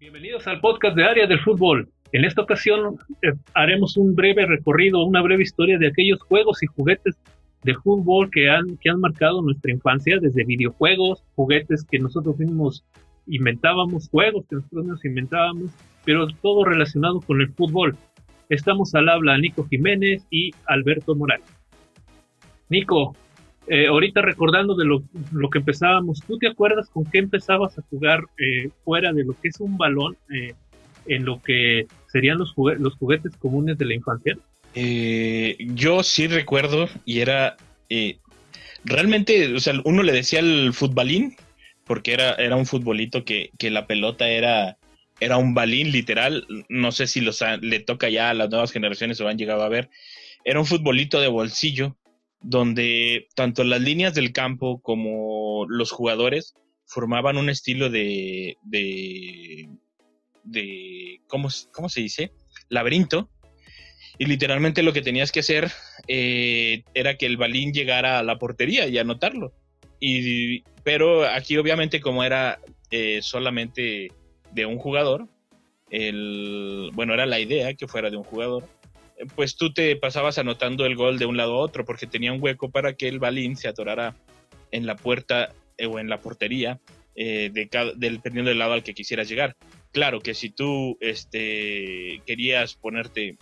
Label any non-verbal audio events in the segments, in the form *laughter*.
Bienvenidos al podcast de Área del Fútbol. En esta ocasión eh, haremos un breve recorrido, una breve historia de aquellos juegos y juguetes de fútbol que han, que han marcado nuestra infancia, desde videojuegos, juguetes que nosotros mismos inventábamos, juegos que nosotros mismos inventábamos, pero todo relacionado con el fútbol. Estamos al habla Nico Jiménez y Alberto Morales. Nico, eh, ahorita recordando de lo, que empezábamos, ¿tú te acuerdas con qué empezabas a jugar eh, fuera de lo que es un balón eh, en lo que serían los, los juguetes comunes de la infancia? yo sí recuerdo y era realmente, o sea, uno le decía el futbolín porque era, era un futbolito que, que la pelota era, era un balín literal, no sé si los le toca ya a las nuevas generaciones o han llegado a ver, era un futbolito de bolsillo donde tanto las líneas del campo como los jugadores formaban un estilo de, de, ¿cómo, ¿cómo, se dice? Laberinto. Y literalmente lo que tenías que hacer eh, era que el balín llegara a la portería y anotarlo. Y, pero aquí obviamente como era eh, solamente de un jugador, el, bueno, era la idea que fuera de un jugador, pues tú te pasabas anotando el gol de un lado a otro porque tenía un hueco para que el balín se atorara en la puerta eh, o en la portería eh, de del, dependiendo del lado al que quisieras llegar. Claro que si tú este, querías ponerte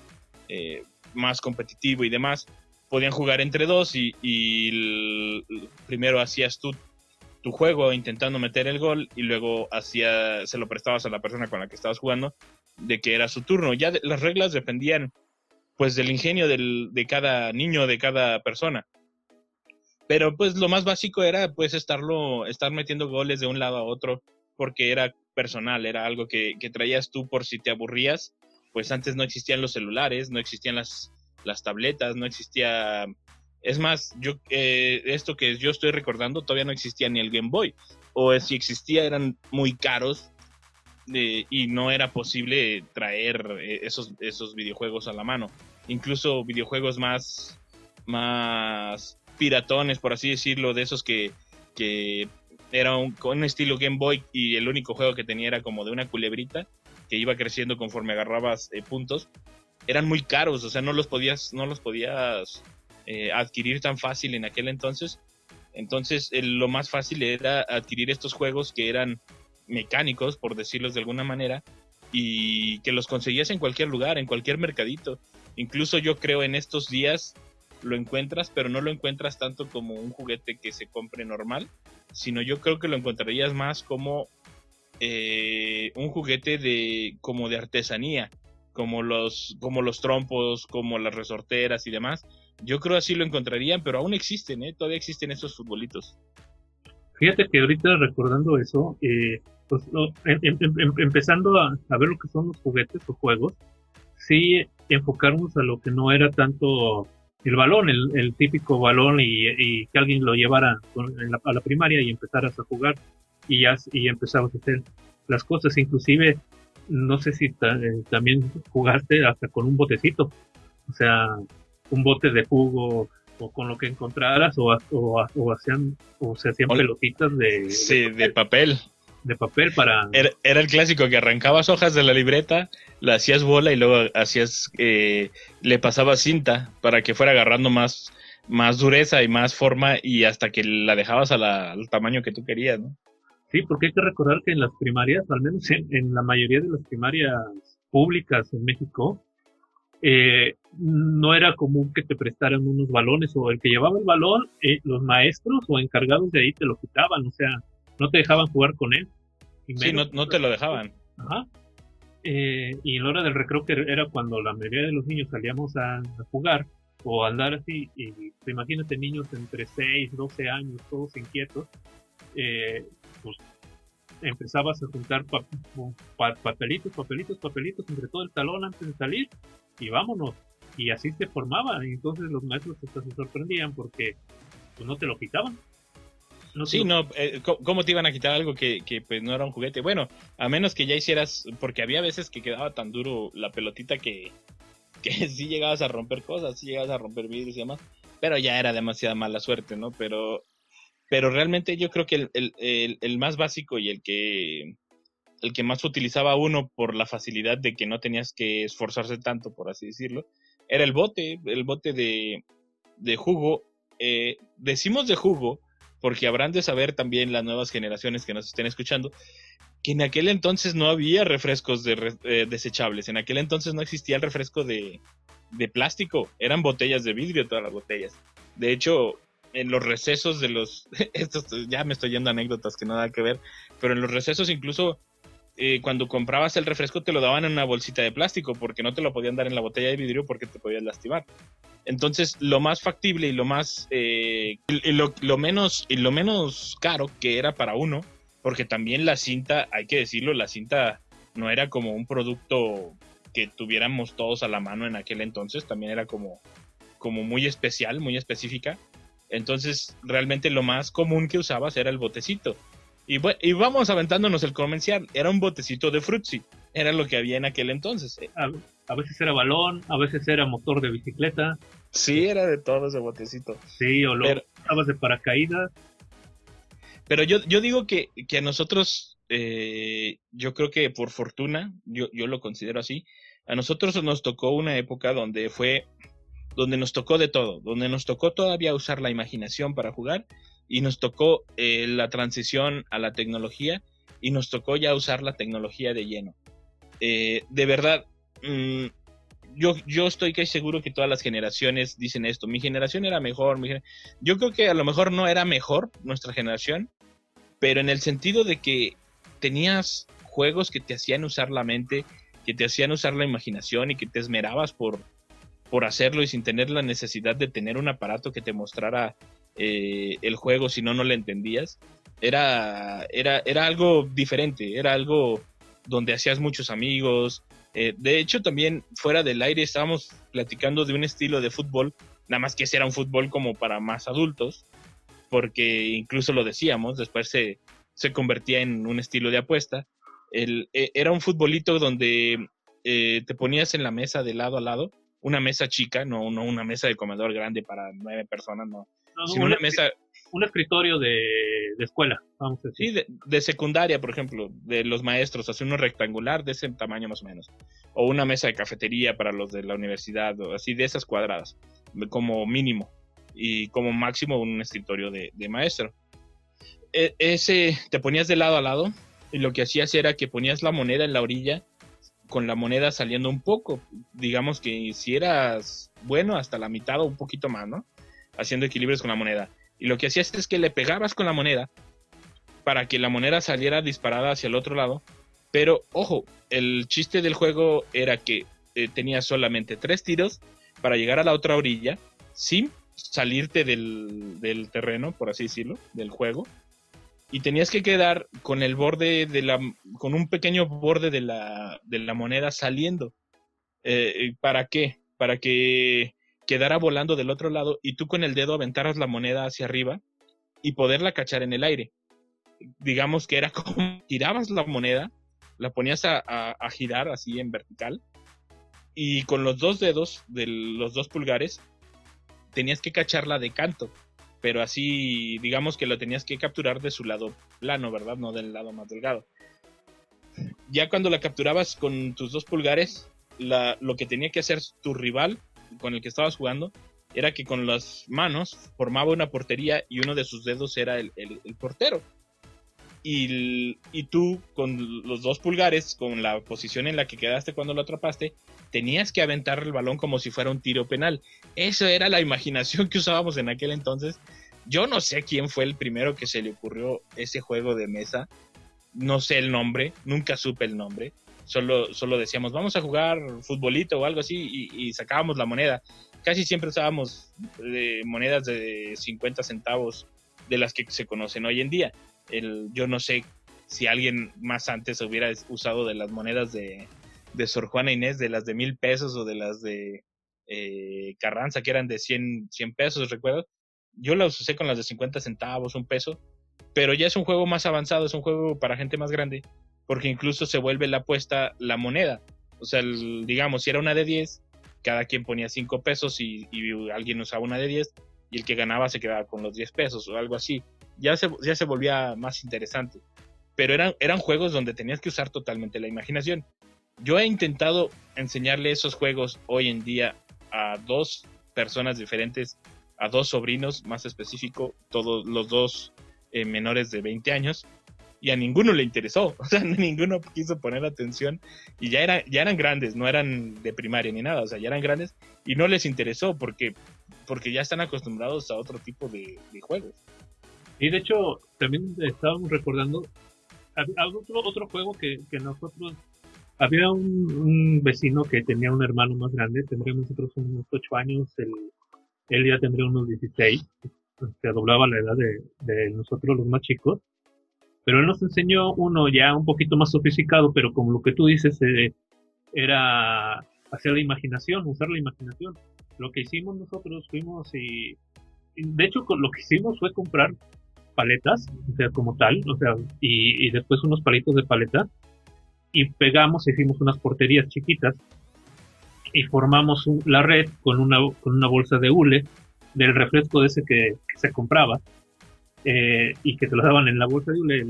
eh, más competitivo y demás, podían jugar entre dos y, primero hacías tú tu juego intentando meter el gol y luego hacía, se lo prestabas a la persona con la que estabas jugando de que era su turno. Ya las reglas dependían pues del ingenio del, de cada niño, de cada persona. Pero pues lo más básico era pues estarlo, estar metiendo goles de un lado a otro, porque era personal, era algo que, que traías tú por si te aburrías. Pues antes no existían los celulares, no existían las, las tabletas, no existía... Es más, yo eh, esto que yo estoy recordando todavía no existía ni el Game Boy. O si existía eran muy caros y no era posible traer eh, esos, esos videojuegos a la mano. Incluso videojuegos más, más piratones, por así decirlo, de esos que, que era con un estilo Game Boy y el único juego que tenía era como de una culebrita que iba creciendo conforme agarrabas eh, puntos, eran muy caros, o sea, no los podías, no los podías eh, adquirir tan fácil en aquel entonces. Entonces, lo más fácil era adquirir estos juegos que eran mecánicos, por decirlos de alguna manera, y que los conseguías en cualquier lugar, en cualquier mercadito. Incluso yo creo en estos días lo encuentras, pero no lo encuentras tanto como un juguete que se compre normal, sino yo creo que lo encontrarías más como eh, un juguete de como de artesanía, como los como los trompos, como las resorteras y demás. Yo creo así lo encontrarían, pero aún existen, ¿eh? todavía existen esos futbolitos. Fíjate que ahorita recordando eso, eh, pues, em, em, em, empezando a, ver lo que son los juguetes o juegos, sí enfocarnos a lo que no era tanto el balón, el, típico balón y, que alguien lo llevara a la primaria y empezaras a jugar y ya y empezabas a hacer las cosas, inclusive no sé si eh, también jugaste hasta con un botecito, o sea, un bote de jugo o con lo que encontraras o, o, hacían o se hacían pelotitas de, de papel de papel para... Era, el clásico que arrancabas hojas de la libreta, la hacías bola y luego hacías, eh, le pasabas cinta para que fuera agarrando más, más dureza y más forma y hasta que la dejabas al tamaño que tú querías, ¿no? Sí, porque hay que recordar que en las primarias, al menos en, la mayoría de las primarias públicas en México, eh, no era común que te prestaran unos balones o el que llevaba el balón, eh, los maestros o encargados de ahí te lo quitaban, o sea, no te dejaban jugar con él. Sí, no, te lo dejaban. Ajá. Eh, y en la hora del recreo, que era cuando la mayoría de los niños salíamos a, jugar o a andar así, y imagínate niños entre 6, 12 años, todos inquietos, eh, pues empezabas a juntar papelitos, papelitos, papelitos entre todo el talón antes de salir y vámonos. Y así se formaba. Y entonces los maestros se sorprendían porque pues, no te lo quitaban sí, no, eh, ¿cómo te iban a quitar algo que, pues no era un juguete? Bueno, a menos que ya hicieras, porque había veces que quedaba tan duro la pelotita que, que *laughs* sí llegabas a romper cosas, sí llegabas a romper vidrios y demás, pero ya era demasiada mala suerte, ¿no? Pero, pero realmente yo creo que el, el, el, más básico y el que el que más utilizaba uno por la facilidad de que no tenías que esforzarse tanto, por así decirlo, era el bote, el bote de, de jugo. Eh, decimos de jugo porque habrán de saber también las nuevas generaciones que nos estén escuchando que en aquel entonces no había refrescos de, eh, desechables, en aquel entonces no existía el refresco de, plástico, eran botellas de vidrio todas las botellas. De hecho, en los recesos de los, *laughs* estos, ya me estoy yendo anécdotas que nada que ver, pero en los recesos incluso eh, cuando comprabas el refresco te lo daban en una bolsita de plástico porque no te lo podían dar en la botella de vidrio porque te podías lastimar. Entonces, lo más factible y lo más eh, y lo, menos y lo menos caro que era para uno, porque también la cinta, hay que decirlo, la cinta no era como un producto que tuviéramos todos a la mano en aquel entonces, también era como como muy especial, muy específica. Entonces, realmente lo más común que usabas era el botecito. Y, y vamos aventándonos el comercial. Era un botecito de Fruitsy. Era lo que había en aquel entonces. A, veces era balón, a veces era motor de bicicleta. Sí, era de todo ese botecito. Sí, o lo usabas de paracaídas. Pero yo, yo digo que, que a nosotros, eh, yo creo que por fortuna, yo, yo lo considero así, a nosotros nos tocó una época donde fue donde nos tocó de todo, donde nos tocó todavía usar la imaginación para jugar y nos tocó eh, la transición a la tecnología y nos tocó ya usar la tecnología de lleno. Eh, de verdad, mm, yo, yo estoy casi seguro que todas las generaciones dicen esto, mi generación era mejor, yo creo que a lo mejor no era mejor nuestra generación, pero en el sentido de que tenías juegos que te hacían usar la mente, que te hacían usar la imaginación y que te esmerabas por, por hacerlo y sin tener la necesidad de tener un aparato que te mostrara eh, el juego si no, no le entendías. Era, era, era algo diferente, era algo donde hacías muchos amigos. Eh, de hecho, también fuera del aire estábamos platicando de un estilo de fútbol, nada más que ese era un fútbol como para más adultos, porque incluso lo decíamos, después se, se convertía en un estilo de apuesta. El, e, era un futbolito donde eh, te ponías en la mesa de lado a lado una mesa chica, no, no una mesa de comedor grande para nueve personas, no. sino una, mesa. Un escritorio de, escuela, vamos a decir. Sí, de, secundaria, por ejemplo, de los maestros, así uno rectangular de ese tamaño más o menos. O una mesa de cafetería para los de la universidad, así de esas cuadradas, como mínimo. Y como máximo un escritorio de, de maestro. E, ese te ponías de lado a lado y lo que hacías era que ponías la moneda en la orilla con la moneda saliendo un poco. Digamos que si eras bueno, hasta la mitad o un poquito más, ¿no? Haciendo equilibrios con la moneda. Y lo que hacías es que le pegabas con la moneda para que la moneda saliera disparada hacia el otro lado. Pero ojo, el chiste del juego era que eh, tenías solamente tres tiros para llegar a la otra orilla sin salirte del, del terreno, por así decirlo, del juego y tenías que quedar con el borde de la, con un pequeño borde de la, de la moneda saliendo. Eh, ¿Para qué? Para que quedara volando del otro lado y tú con el dedo aventaras la moneda hacia arriba y poderla cachar en el aire. Digamos que era *laughs* como tirabas la moneda, la ponías a, girar así en vertical y con los dos dedos de los dos pulgares tenías que cacharla de canto pero así digamos que lo tenías que capturar de su lado plano, ¿verdad? No del lado más delgado. Ya cuando la capturabas con tus dos pulgares, lo que tenía que hacer tu rival con el que estabas jugando era que con las manos formaba una portería y uno de sus dedos era el, portero. Y, y, tú con los dos pulgares, con la posición en la que quedaste cuando lo atrapaste, tenías que aventar el balón como si fuera un tiro penal. Eso era la imaginación que usábamos en aquel entonces. Yo no sé quién fue el primero que se le ocurrió ese juego de mesa. No sé el nombre, nunca supe el nombre. Solo, solo decíamos, vamos a jugar futbolito o algo así y, sacábamos la moneda. Casi siempre usábamos eh, monedas de 50 centavos de las que se conocen hoy en día. El, yo no sé si alguien más antes hubiera usado de las monedas de, de Sor Juana Inés, de las de mil pesos o de las de eh, Carranza, que eran de 100, 100 pesos, ¿recuerdas? Yo las usé con las de 50 centavos, un peso, pero ya es un juego más avanzado, es un juego para gente más grande, porque incluso se vuelve la apuesta la moneda. O sea, digamos, si era una de 10, cada quien ponía 5 pesos y, alguien usaba una de 10 y el que ganaba se quedaba con los 10 pesos o algo así. Ya se, ya se volvía más interesante. pero eran, eran juegos donde tenías que usar totalmente la imaginación. Yo he intentado enseñarle esos juegos hoy en día a dos personas diferentes, a dos sobrinos más específico, todos los dos eh, menores de 20 años, y a ninguno le interesó, *laughs* o sea, ninguno quiso poner atención y ya, era, ya eran grandes, no eran de primaria ni nada, o sea, ya eran grandes y no les interesó porque, porque ya están acostumbrados a otro tipo de, juegos. Y de hecho, también estábamos recordando otro, otro juego que, nosotros había un, vecino que tenía un hermano más grande, tendríamos nosotros unos 8 años, él, él ya tendría unos 16, se doblaba la edad de, de, nosotros los más chicos, pero él nos enseñó uno ya un poquito más sofisticado, pero como lo que tú dices, eh, era hacer la imaginación, usar la imaginación. Lo que hicimos nosotros fuimos y, de hecho lo que hicimos fue comprar paletas, o sea, como tal, o sea, y, y después unos palitos de paleta y pegamos, hicimos unas porterías chiquitas y formamos la red con una, con una bolsa de hule del refresco de ese que, se compraba eh, y que te lo daban en la bolsa de hule.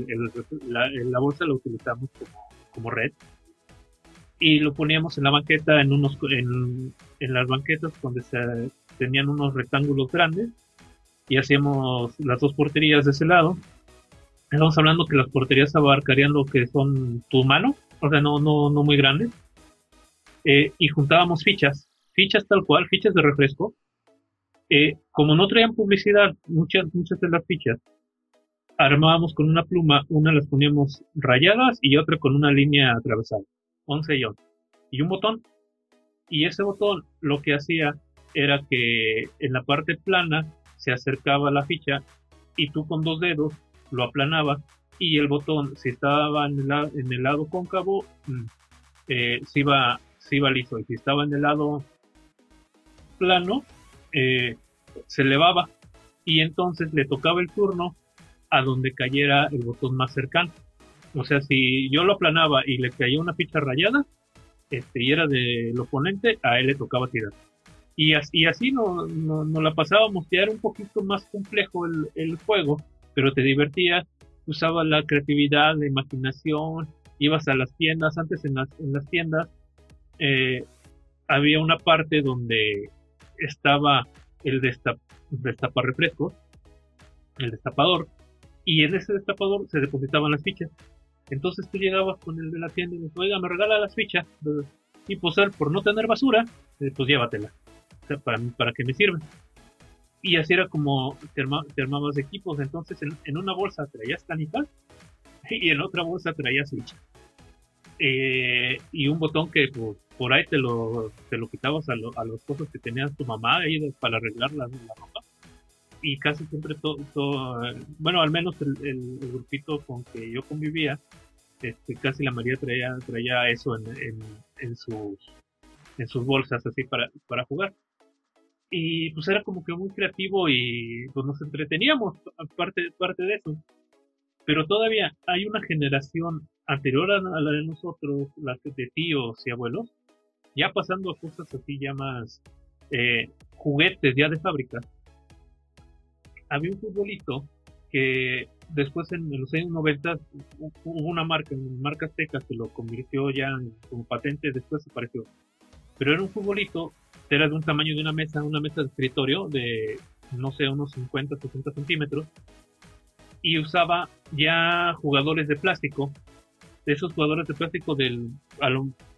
la, la, bolsa la utilizamos como, como red y lo poníamos en la banqueta, en, unos, en, en las banquetas donde se tenían unos rectángulos grandes y hacíamos las dos porterías de ese lado. Estamos hablando que las porterías abarcarían lo que son tu mano, o sea, no, no, no muy grandes. Eh, y juntábamos fichas, fichas tal cual, fichas de refresco. Eh, como no traían publicidad, muchas, muchas de las fichas, armábamos con una pluma, una las poníamos rayadas y otra con una línea atravesada, 11 y 11. Y un botón. Y ese botón lo que hacía era que en la parte plana se acercaba la ficha y tú con dos dedos lo aplanabas y el botón, si estaba en el, lado cóncavo, mm, eh, se, iba, iba liso. Y si estaba en el lado plano, eh, se elevaba. Y entonces le tocaba el turno a donde cayera el botón más cercano. O sea, si yo lo aplanaba y le caía una ficha rayada, este, y era del oponente, a él le tocaba tirar. Y así, así no, no, la pasábamos, ya era un poquito más complejo el, juego, pero te divertías usaba la creatividad, la imaginación, ibas a las tiendas, antes en las, en las tiendas eh, había una parte donde estaba el destap, refrescos, el destapador, y en ese destapador se depositaban las fichas. Entonces tú llegabas con el de la tienda y dices, oiga, me regala las fichas, y pues por no tener basura, eh, pues llévatela, para, para que me sirven y así era como te, armabas equipos. Entonces en, una bolsa traías canicas *laughs* y en otra bolsa traías switch. Eh, y un botón que pues, por ahí te lo, te lo quitabas a, a los cosas que tenías tu mamá ahí para arreglar la, ropa. Y casi siempre todo, bueno, al menos el, grupito con que yo convivía, este, casi la mayoría traía, traía eso en, en, en, sus, en sus bolsas así para, para jugar y pues era como que muy creativo y pues nos entreteníamos parte, parte de eso. Pero todavía hay una generación anterior a la de nosotros, la de tíos y abuelos, ya pasando a cosas así ya más eh, juguetes ya de fábrica. Había un futbolito que después en los años 90 hubo una marca, marca Azteca que lo convirtió ya como patente, después apareció. Pero era un futbolito era de un tamaño de una mesa, una mesa de escritorio de, no sé, unos 50, 60 centímetros, y usaba ya jugadores de plástico, esos jugadores de plástico del,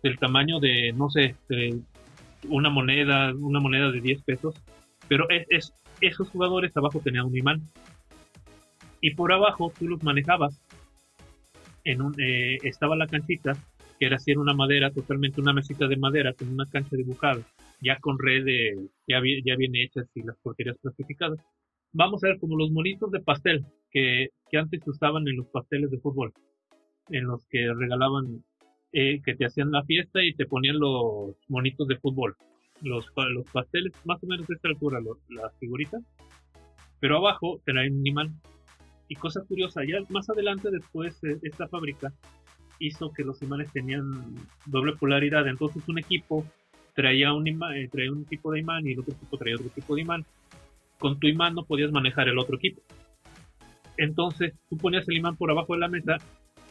del tamaño de, no sé, de una moneda, una moneda de 10 pesos, pero es, esos jugadores abajo tenían un imán. Y por abajo tú los manejabas. En un, eh, estaba la canchita, que era así en una madera, totalmente una mesita de madera con una cancha dibujada ya con red ya, ya viene hechas y las porquerías clasificadas. Vamos a ver como los monitos de pastel que, que antes usaban en los pasteles de fútbol, en los que regalaban, eh, que te hacían la fiesta y te ponían los monitos de fútbol. Los, los pasteles, más o menos de esta altura, las figuritas, pero abajo traen un imán. Y cosa curiosa, ya más adelante después eh, esta fábrica hizo que los imanes tenían doble polaridad, entonces un equipo traía un, imán, eh, traía un tipo de imán y otro equipo traía otro tipo de imán. Con tu imán no podías manejar el otro equipo. Entonces tú ponías el imán por abajo de la mesa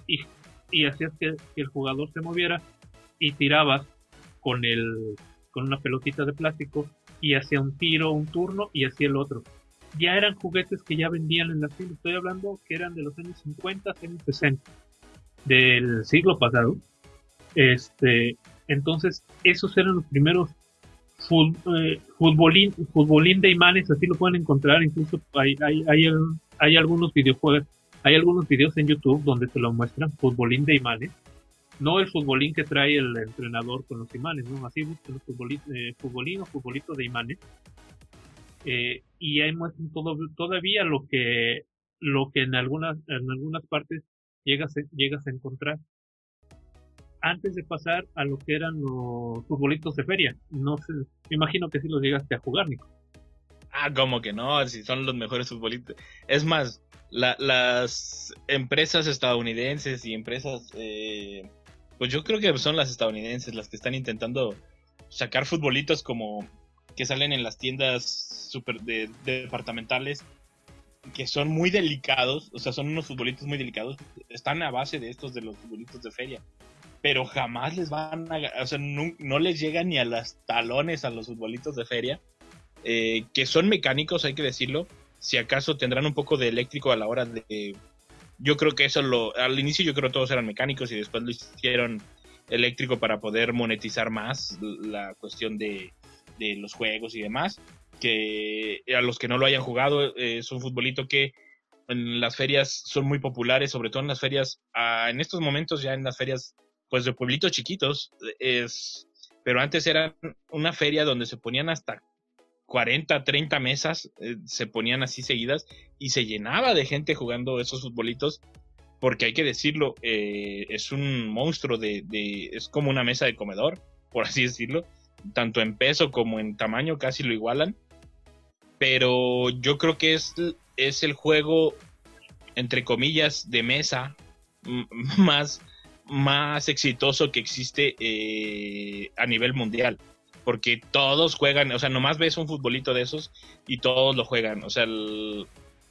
y, y hacías que, el jugador se moviera y tirabas con el con una pelotita de plástico y hacía un tiro, un turno y hacía el otro. Ya eran juguetes que ya vendían en la tienda. Estoy hablando que eran de los años 50, años 60 del siglo pasado. Este, entonces, esos eran los primeros eh, futbolín, futbolín de imanes, así lo pueden encontrar. Incluso hay, hay, hay, hay algunos videojuegos, hay algunos videos en YouTube donde te lo muestran, futbolín de imanes no el futbolín que trae el entrenador con los imanes, ¿no? Así buscan futbolín, eh, o futbolito de imanes. Eh, y hay muestran todavía lo que, lo que en algunas, en algunas partes llegas, llegas a encontrar. Antes de pasar a lo que eran los futbolitos de feria, no sé, me imagino que sí los llegaste a jugar, Nico. Ah, como que no, si son los mejores futbolitos. Es más, las empresas estadounidenses y empresas eh, pues yo creo que son las estadounidenses las que están intentando sacar futbolitos como que salen en las tiendas super de, departamentales que son muy delicados, o sea, son unos futbolitos muy delicados, están a base de estos de los futbolitos de feria, pero jamás les van a, o sea, no, les llegan ni a las talones a los futbolitos de feria, eh, que son mecánicos, hay que decirlo, si acaso tendrán un poco de eléctrico a la hora de yo creo que eso lo, al inicio yo creo que todos eran mecánicos y después lo hicieron eléctrico para poder monetizar más la cuestión de, los juegos y demás. Que a los que no lo hayan jugado eh, es un futbolito que en las ferias son muy populares, sobre todo en las ferias, ah, en estos momentos ya en las ferias pues de pueblitos chiquitos, es, pero antes era una feria donde se ponían hasta 40, 30 mesas eh, se ponían así seguidas y se llenaba de gente jugando esos futbolitos porque hay que decirlo, eh, es un monstruo de, es como una mesa de comedor, por así decirlo, tanto en peso como en tamaño casi lo igualan, pero yo creo que es, es el juego, entre comillas, de mesa *laughs* más, más exitoso que existe eh, a nivel mundial porque todos juegan, o sea, nomás ves un futbolito de esos y todos lo juegan, o sea,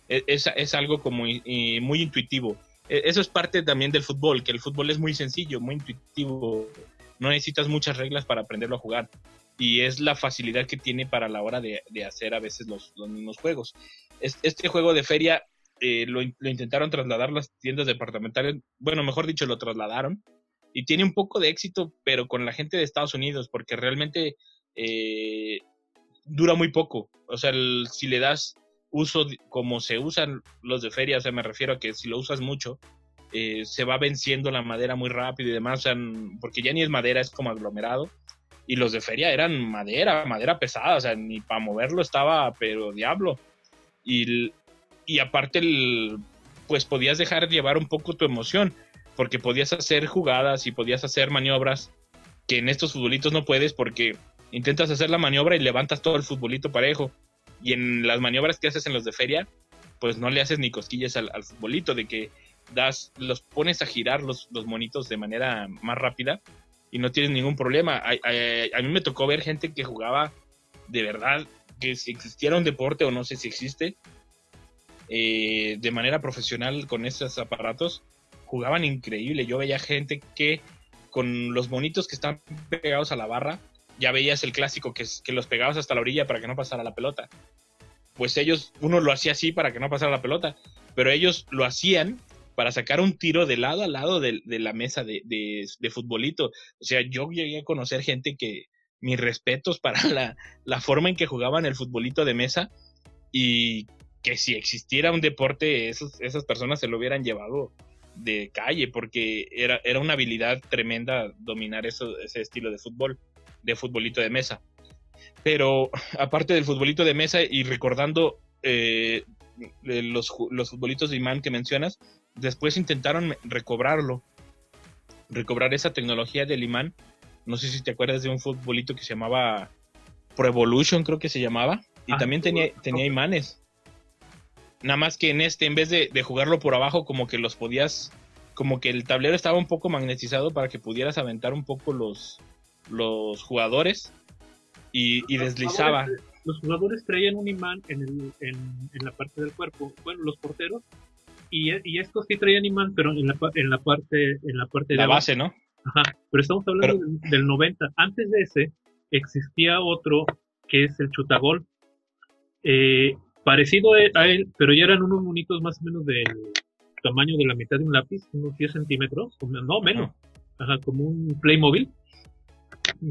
e, es, algo como muy intuitivo. E, eso es parte también del fútbol, que el fútbol es muy sencillo, muy intuitivo, no necesitas muchas reglas para aprenderlo a jugar y es la facilidad que tiene para la hora de, hacer a veces los, mismos juegos. Este juego de feria eh, lo, lo, intentaron trasladar las tiendas departamentales, bueno, mejor dicho, lo trasladaron y tiene un poco de éxito, pero con la gente de Estados Unidos, porque realmente eh, dura muy poco. O sea, si le das uso como se usan los de feria, o sea, me refiero a que si lo usas mucho, eh, se va venciendo la madera muy rápido y demás, o sea, porque ya ni es madera, es como aglomerado. Y los de feria eran madera, madera pesada, o sea, ni para moverlo estaba, pero diablo. Y, y aparte, pues podías dejar llevar un poco tu emoción porque podías hacer jugadas y podías hacer maniobras que en estos futbolitos no puedes porque intentas hacer la maniobra y levantas todo el futbolito parejo. Y en las maniobras que haces en los de feria, pues no le haces ni cosquillas al, futbolito, de que das, los pones a girar los, monitos de manera más rápida y no tienes ningún problema. A, mí me tocó ver gente que jugaba de verdad, que si existiera un deporte o no sé si existe, eh, de manera profesional con estos aparatos, jugaban increíble. Yo veía gente que con los monitos que están pegados a la barra, ya veías el clásico que, que los pegabas hasta la orilla para que no pasara la pelota. Pues ellos, uno lo hacía así para que no pasara la pelota, pero ellos lo hacían para sacar un tiro de lado a lado de, la mesa de, futbolito. O sea, yo llegué a conocer gente que, mis respetos para la, forma en que jugaban el futbolito de mesa y que si existiera un deporte, esas personas se lo hubieran llevado de calle, porque era, era una habilidad tremenda dominar eso, ese estilo de fútbol, de futbolito de mesa. Pero *laughs* aparte del futbolito de mesa y recordando eh, los, los futbolitos de imán que mencionas, después intentaron recobrarlo, recobrar esa tecnología del imán. No sé si te acuerdas de un futbolito que se llamaba Pro Evolution, creo que se llamaba, y ah, también tenía, tenía imanes. Nada más que en este, en vez de, jugarlo por abajo, como que los podías, como que el tablero estaba un poco magnetizado para que pudieras aventar un poco los, los jugadores y, deslizaba. los jugadores traían un imán en, el, en, la parte del cuerpo. Bueno, los porteros Y, y estos sí traían imán, pero en la, en la parte en la parte de la base, ¿no? Ajá, pero estamos hablando del, 90. Antes de ese existía otro que es el chutagol. Eh, parecido a él, pero ya eran unos monitos más o menos del tamaño de la mitad de un lápiz, unos 10 centímetros, no menos, Ajá, como un Playmobil.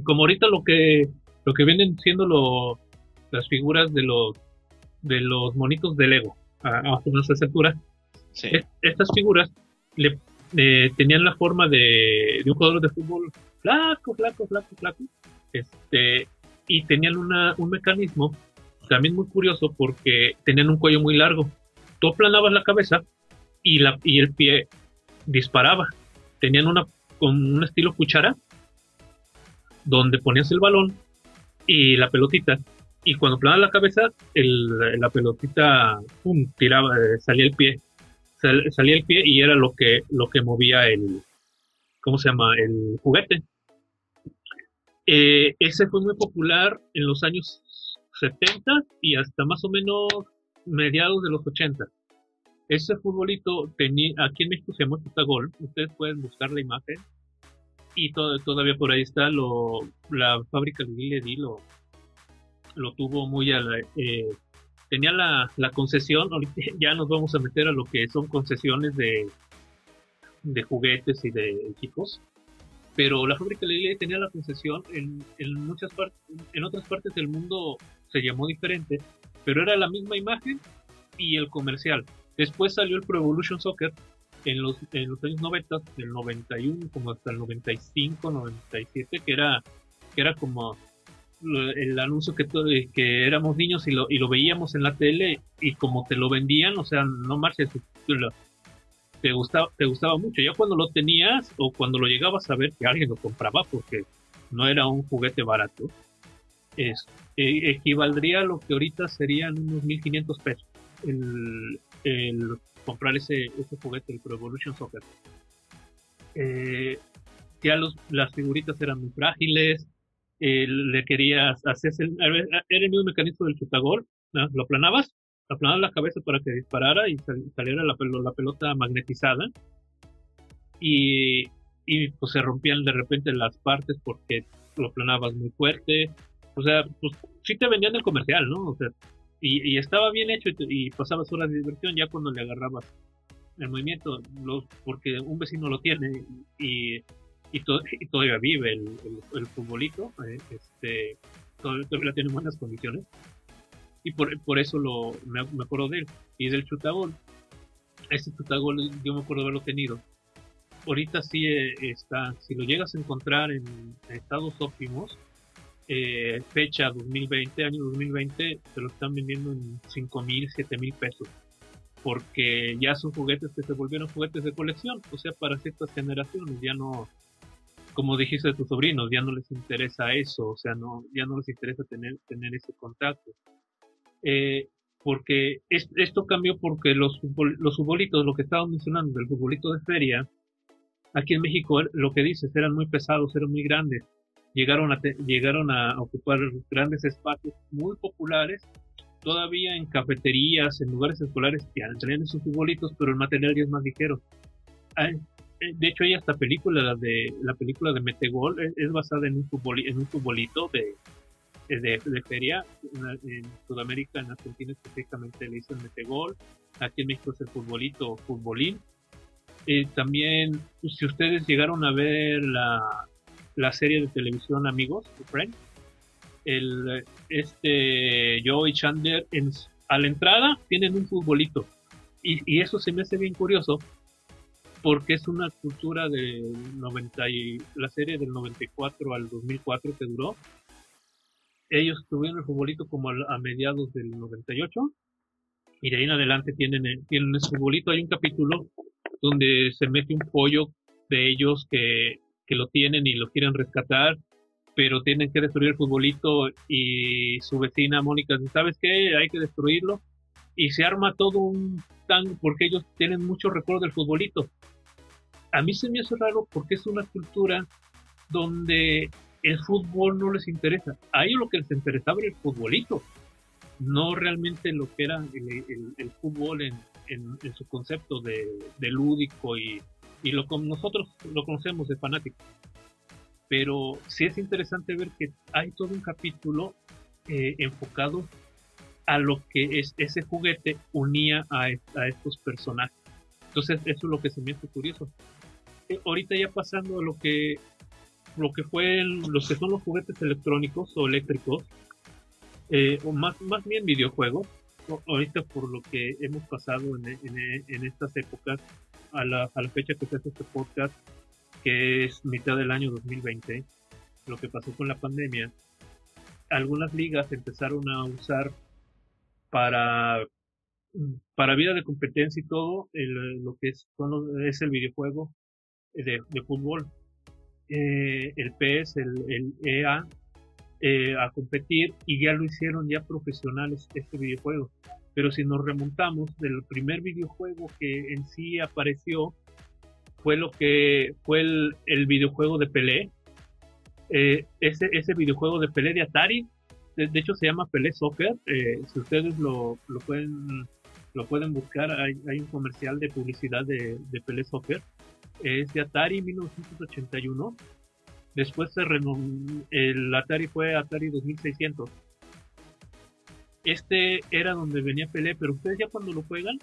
Como ahorita lo que lo que vienen siendo lo, las figuras de los de los monitos de Lego a, a nuestra altura. estas figuras le, eh, tenían la forma de, de, un jugador de fútbol flaco, flaco, flaco, flaco. Este, y tenían una, un mecanismo también muy curioso porque tenían un cuello muy largo. Tú aplanabas la cabeza y, la, y el pie disparaba. Tenían una con un estilo cuchara donde ponías el balón y la pelotita y cuando planaba la cabeza el, la pelotita tiraba eh, salía el pie salía el pie y era lo que lo que movía el cómo se llama el juguete eh, ese fue muy popular en los años 70 y hasta más o menos mediados de los 80 ese futbolito tenía aquí en México se llama Gol. Ustedes pueden buscar la imagen. Y todavía por ahí está lo la fábrica de Lille lo lo tuvo muy a la, eh, tenía la, la concesión, *laughs* ya nos vamos a meter a lo que son concesiones de, de juguetes y de equipos, pero la fábrica Lille tenía la concesión en, en muchas partes, en otras partes del mundo se llamó diferente, pero era la misma imagen y el comercial. Después salió el Pro Evolution Soccer en los, en los años 90, del 91 como hasta el 95, 97, que era, que era como el anuncio que, que éramos niños y lo, y lo veíamos en la tele y como te lo vendían, o sea, no marches, te gustaba, te gustaba mucho. Ya cuando lo tenías o cuando lo llegabas a ver que alguien lo compraba porque no era un juguete barato, es, e, equivaldría a lo que ahorita serían unos 1500 pesos el, el comprar ese, ese juguete, el Pro Evolution Soccer. Eh, ya los, las figuritas eran muy frágiles, eh, le querías hacer era el mismo mecanismo del chutagol, lo aplanabas, aplanabas la cabeza para que disparara y saliera la, la pelota magnetizada y, y, pues se rompían de repente las partes porque lo aplanabas muy fuerte, o sea, pues sí te vendían el comercial, ¿no? O sea, y, y estaba bien hecho y, pasabas horas de diversión ya cuando le agarrabas el movimiento, los, porque un vecino lo tiene y y, todavía vive el, el, futbolito, eh, este, todavía, tiene buenas condiciones. Y por, por eso lo, me, acuerdo de él. Y del chutagol. Este chutagol yo me acuerdo haberlo tenido. Ahorita sí eh, está, si lo llegas a encontrar en, estados óptimos, eh, fecha 2020, año 2020, se lo están vendiendo en 5 mil, 7 mil pesos porque ya son juguetes que se volvieron juguetes de colección, o sea, para ciertas generaciones, ya no, como dijiste de tus sobrinos, ya no les interesa eso, o sea, no, ya no les interesa tener, tener ese contacto. Eh, porque esto cambió porque los, los futbolitos, lo que estaba mencionando del futbolito de feria, aquí en México lo que dices, eran muy pesados, eran muy grandes, llegaron a, llegaron a ocupar grandes espacios muy populares, todavía en cafeterías, en lugares escolares que traían esos futbolitos, pero el material es más ligero. Eh, de hecho hay hasta película la de la película de Metegol es, basada en un en un futbolito de, de, feria en, Sudamérica en Argentina específicamente le dicen Metegol aquí en México es el futbolito futbolín eh, también si ustedes llegaron a ver la, la serie de televisión Amigos Friends el este Joe y Chandler en, a la entrada tienen un futbolito y, y eso se me hace bien curioso porque es una cultura de 90 y la serie del 94 al 2004 que duró. Ellos tuvieron el futbolito como a, mediados del 98 y de ahí en adelante tienen, eh, tienen ese futbolito. Hay un capítulo donde se mete un pollo de ellos que, que lo tienen y lo quieren rescatar, pero tienen que destruir el futbolito y su vecina Mónica dice, ¿sabes qué? Hay que destruirlo. Y se arma todo un tan, porque ellos tienen mucho recuerdo del futbolito a mí se me hace raro porque es una cultura donde el fútbol no les interesa. A ellos lo que les interesaba era el futbolito, no realmente lo que era el, fútbol en, su concepto de, lúdico y, lo nosotros lo conocemos de fanático. Pero sí es interesante ver que hay todo un capítulo eh, enfocado a lo que es, ese juguete unía a, a, estos personajes. Entonces eso es lo que se me hace curioso. Eh, ahorita ya pasando a lo que lo que fue los que son los juguetes electrónicos o eléctricos, eh, o más, más bien videojuegos, ahorita por lo que hemos pasado en, en, estas épocas, a la, a la, fecha que se hace este podcast, que es mitad del año 2020, lo que pasó con la pandemia, algunas ligas empezaron a usar para, para vida de competencia y todo, lo que es, es el videojuego de, fútbol. Eh, el PS, el, EA, eh, a competir y ya lo hicieron ya profesionales este videojuego. Pero si nos remontamos del primer videojuego que en sí apareció, fue lo que fue el, el videojuego de Pelé. Eh, ese, ese videojuego de Pelé de Atari, de, hecho se llama Pelé Soccer. Si ustedes lo, lo, pueden lo pueden buscar, hay, hay un comercial de publicidad de, de Pelé Soccer. Es de Atari 1981 Después se el Atari fue Atari 2600. Este era donde venía Pelé, pero ustedes ya cuando lo juegan,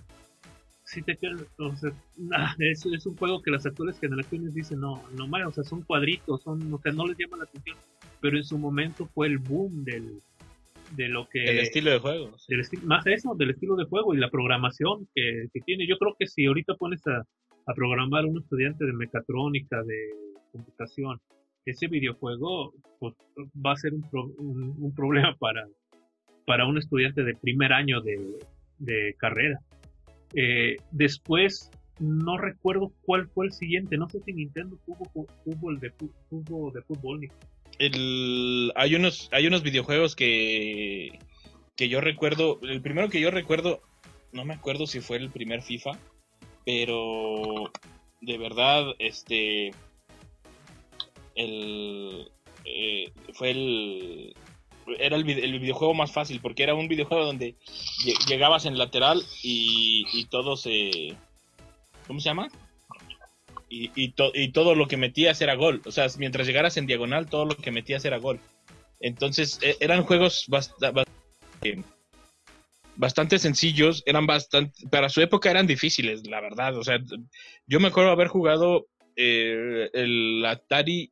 si te *laughs* es, es, un juego que las actuales generaciones dicen, no, no o sea, son cuadritos, son, o sea, no les llama la atención, pero en su momento fue el boom del, de lo que... El estilo de juego. más eso, del estilo de juego y la programación que, tiene. Yo creo que si ahorita pones a, a programar un estudiante de mecatrónica, de computación, ese videojuego pues, va a ser un, un, problema *laughs* para, para un estudiante de primer año de, carrera. Eh, después, no recuerdo cuál fue el siguiente. No sé si Nintendo tuvo fútbol de, fútbol, de fútbol. El, hay, unos, hay unos videojuegos que, que yo recuerdo. El primero que yo recuerdo, no me acuerdo si fue el primer FIFA, pero de verdad, este el eh, fue el era el, videojuego más fácil porque era un videojuego donde llegabas en lateral y, y todo se ¿cómo se llama? Y, y, y, todo lo que metías era gol. O sea, mientras llegaras en diagonal, todo lo que metías era gol. Entonces, e, eran juegos bastante sencillos, eran bastante, para su época eran difíciles, la verdad. O sea, yo me acuerdo haber jugado eh, el Atari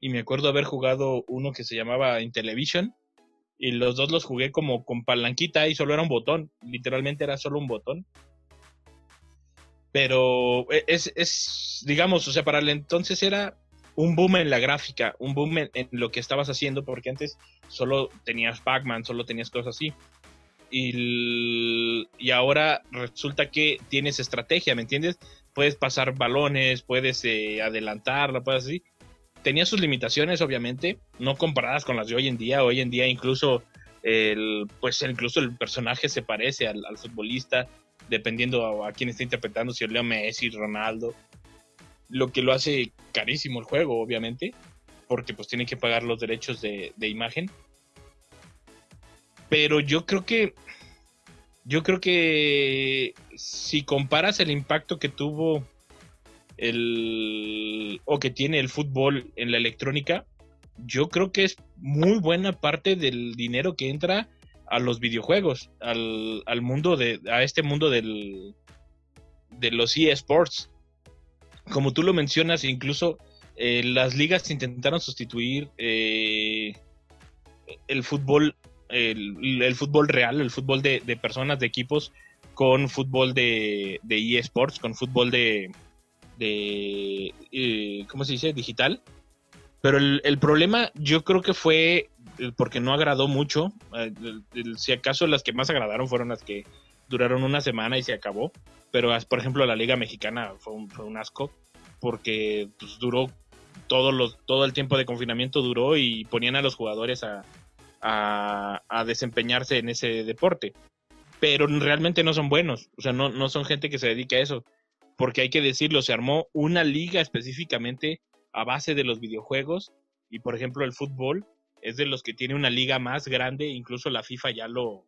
y me acuerdo haber jugado uno que se llamaba Intellivision y los dos los jugué como con palanquita y solo era un botón, literalmente era solo un botón. Pero e, es, es digamos, o sea, para el entonces era un boom en la gráfica, un boom en, lo que estabas haciendo, porque antes solo tenías Pac-Man, solo tenías cosas así. Y, y, ahora resulta que tienes estrategia, ¿me entiendes? Puedes pasar balones, puedes eh, adelantarla, puedes así tenía sus limitaciones, obviamente, no comparadas con las de hoy en día. Hoy en día incluso el, pues incluso el personaje se parece al, futbolista, dependiendo a, quién está interpretando, si es Leo Messi, Ronaldo. Lo que lo hace carísimo el juego, obviamente, porque pues tiene que pagar los derechos de, de imagen. Pero yo creo que yo creo que si comparas el impacto que tuvo el o que tiene el fútbol en la electrónica, yo creo que es muy buena parte del dinero que entra a los videojuegos, al, al mundo de, a este mundo del, de los eSports. Como tú lo mencionas, incluso eh, las ligas intentaron sustituir eh, el fútbol, el, fútbol real, el fútbol de, personas, de equipos, con fútbol de, de eSports, con fútbol de, de, eh, ¿cómo se dice? Digital. Pero el, problema yo creo que fue porque no agradó mucho. Eh, si acaso las que más agradaron fueron las que duraron una semana y se acabó. Pero, por ejemplo, la Liga Mexicana fue un, asco porque pues, duró todo, los, todo el tiempo de confinamiento duró y ponían a los jugadores a, a, desempeñarse en ese deporte. Pero realmente no son buenos, o sea, no, no son gente que se dedique a eso porque hay que decirlo, se armó una liga específicamente a base de los videojuegos y por ejemplo el fútbol es de los que tiene una liga más grande, incluso la FIFA ya lo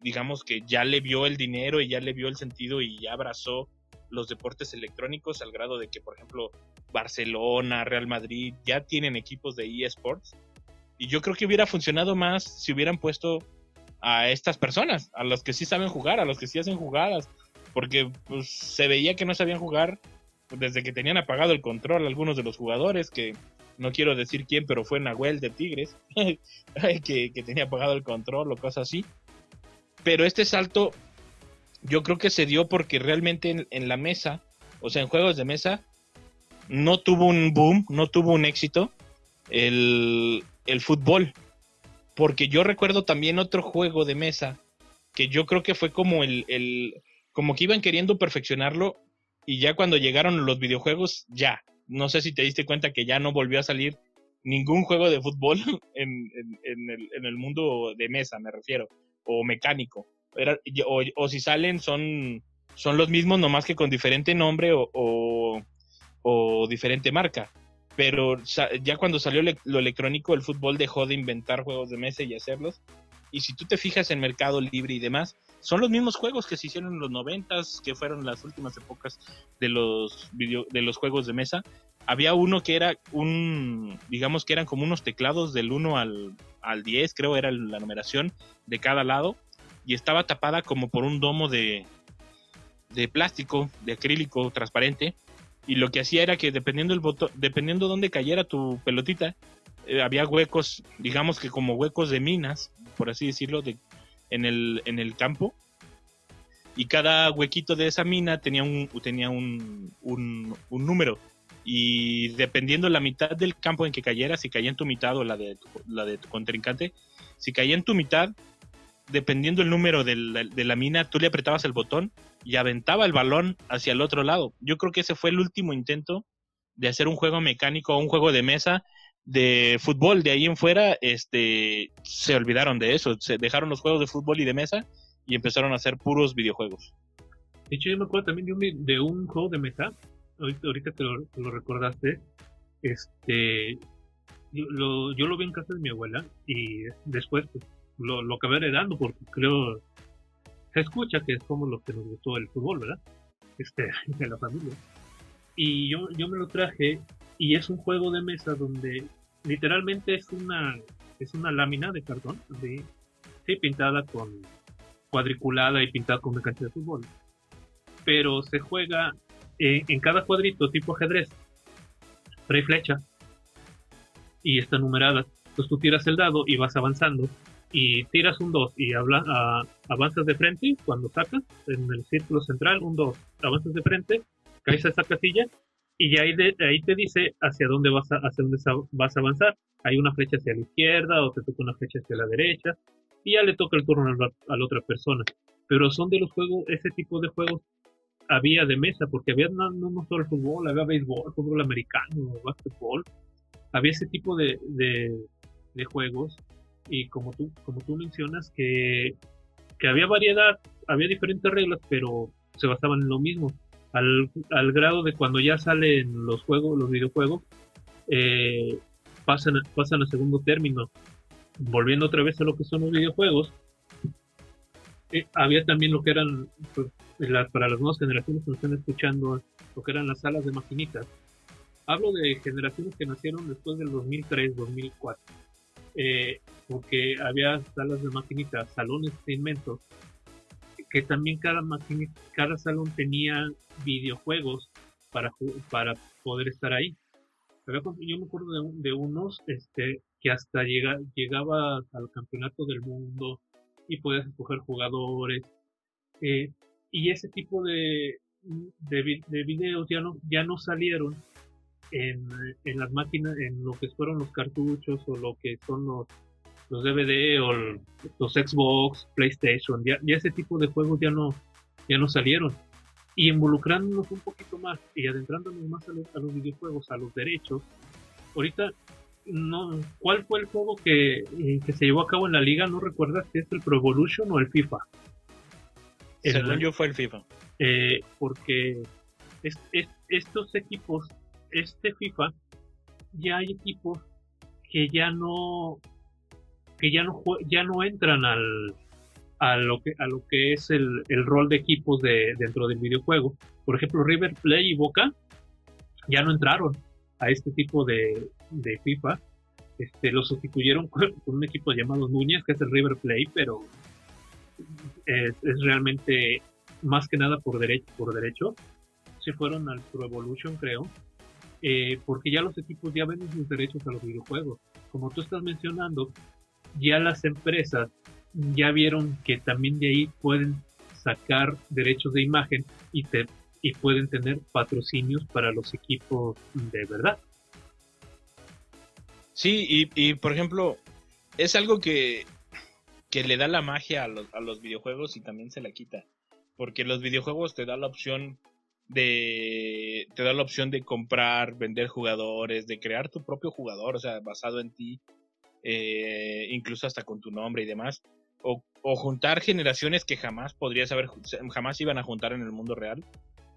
digamos que ya le vio el dinero y ya le vio el sentido y ya abrazó los deportes electrónicos al grado de que, por ejemplo, Barcelona, Real Madrid ya tienen equipos de eSports. Y yo creo que hubiera funcionado más si hubieran puesto a estas personas, a los que sí saben jugar, a los que sí hacen jugadas, porque pues, se veía que no sabían jugar desde que tenían apagado el control algunos de los jugadores, que no quiero decir quién, pero fue Nahuel de Tigres, *laughs* que, que tenía apagado el control o cosas así. Pero este salto yo creo que se dio porque realmente en, la mesa, o sea, en juegos de mesa, no tuvo un boom, no tuvo un éxito el, fútbol. Porque yo recuerdo también otro juego de mesa que yo creo que fue como el, el, como que iban queriendo perfeccionarlo y ya cuando llegaron los videojuegos, ya. No sé si te diste cuenta que ya no volvió a salir ningún juego de fútbol *laughs* en, el, en el mundo de mesa, me refiero, o mecánico o, si salen son, son los mismos, nomás que con diferente nombre o, diferente marca. Pero ya cuando salió lo electrónico, el fútbol dejó de inventar juegos de mesa y hacerlos. Y si tú te fijas en Mercado Libre y demás, son los mismos juegos que se hicieron en los noventas, que fueron las últimas épocas de los de los juegos de mesa. Había uno que era un, digamos que eran como unos teclados del 1 al, al 10, creo era la numeración de cada lado, y estaba tapada como por un domo de, de plástico, de acrílico transparente. Y lo que hacía era que dependiendo el botón, dependiendo dónde cayera tu pelotita, eh, había huecos, digamos que como huecos de minas, por así decirlo, de, en, el, en el campo. Y cada huequito de esa mina tenía un, tenía un, un número. Y dependiendo la mitad del campo en que cayera, si caía en tu mitad o la de la de tu contrincante, si caía en tu mitad, dependiendo el número de la, mina, tú le apretabas el botón y aventaba el balón hacia el otro lado. Yo creo que ese fue el último intento de hacer un juego mecánico o un juego de mesa de fútbol. De ahí en fuera, este, se olvidaron de eso. Se dejaron los juegos de fútbol y de mesa y empezaron a hacer puros videojuegos. De hecho, yo me acuerdo también de un, de un juego de mesa. Ahorita, ahorita te, lo, recordaste. Este, yo lo, yo lo vi en casa de mi abuela y después pues, lo, lo acabé heredando porque creo se escucha que es como lo que nos gustó el fútbol, ¿verdad? Este, *laughs* de la familia. Y yo, yo me lo traje y es un juego de mesa donde literalmente es una es una lámina de cartón, de, sí, pintada con cuadriculada y pintada con una cancha de fútbol. Pero se juega en cada cuadrito tipo ajedrez, pre flecha y está numerada. Entonces tú tiras el dado y vas avanzando y tiras un 2 y habla, avanzas de frente cuando sacas en el círculo central un 2, avanzas de frente, caes a esa casilla y ahí, de, ahí te dice hacia dónde vas a, hacia dónde vas a avanzar. Hay una flecha hacia la izquierda o te toca una flecha hacia la derecha y ya le toca el turno a la, otra persona. Pero son de los juegos, ese tipo de juegos había de mesa, porque había no, no solo fútbol, había béisbol, fútbol americano, básquetbol, había ese tipo de, de, de juegos y como tú, como tú mencionas, que, había variedad, había diferentes reglas, pero se basaban en lo mismo. Al, al grado de cuando ya salen los juegos, los videojuegos, eh, pasan, pasan a segundo término. Volviendo otra vez a lo que son los videojuegos, eh, había también lo que eran, pues, para las nuevas generaciones que nos están escuchando, lo que eran las salas de maquinitas. Hablo de generaciones que nacieron después del 2003, 2004 eh, porque había salas de maquinitas, salones inmensos, que también cada maquinita, cada salón tenía videojuegos para, para poder estar ahí. Yo me acuerdo de, unos este, que hasta llega, llegaba al campeonato del mundo y podías escoger jugadores. Eh, y ese tipo de, de, de, videos ya no, ya no salieron en, en las máquinas, en lo que fueron los cartuchos o lo que son los, los DVD o los Xbox, PlayStation, ya, ese tipo de juegos ya no, ya no salieron. Y involucrándonos un poquito más y adentrándonos más a los, videojuegos, a los derechos, ahorita no, ¿cuál fue el juego que, que, se llevó a cabo en la liga? ¿No recuerdas si es el Pro Evolution o el FIFA? Según yo fue el FIFA. Eh, porque estos equipos este FIFA ya hay equipos que ya no que ya no ya no entran al a lo que, a lo que es el, rol de equipos de, dentro del videojuego. Por ejemplo, River Play y Boca ya no entraron a este tipo de, de FIFA. Este, lo sustituyeron con, un equipo llamado Núñez, que es el River Play, pero es, realmente más que nada por. Por derecho. Se fueron al Pro Evolution, creo, eh, porque ya los equipos ya venden sus derechos a los videojuegos. Como tú estás mencionando, ya las empresas ya vieron que también de ahí pueden sacar derechos de imagen y, te, y pueden tener patrocinios para los equipos de verdad. Sí, y, y por ejemplo, es algo que, que le da la magia a los, a los videojuegos y también se la quita. Porque los videojuegos te da la opción de te da la opción de comprar, vender jugadores, de crear tu propio jugador, o sea, basado en ti, eh, incluso hasta con tu nombre y demás, o, juntar generaciones que jamás podrías haber, jamás iban a juntar en el mundo real.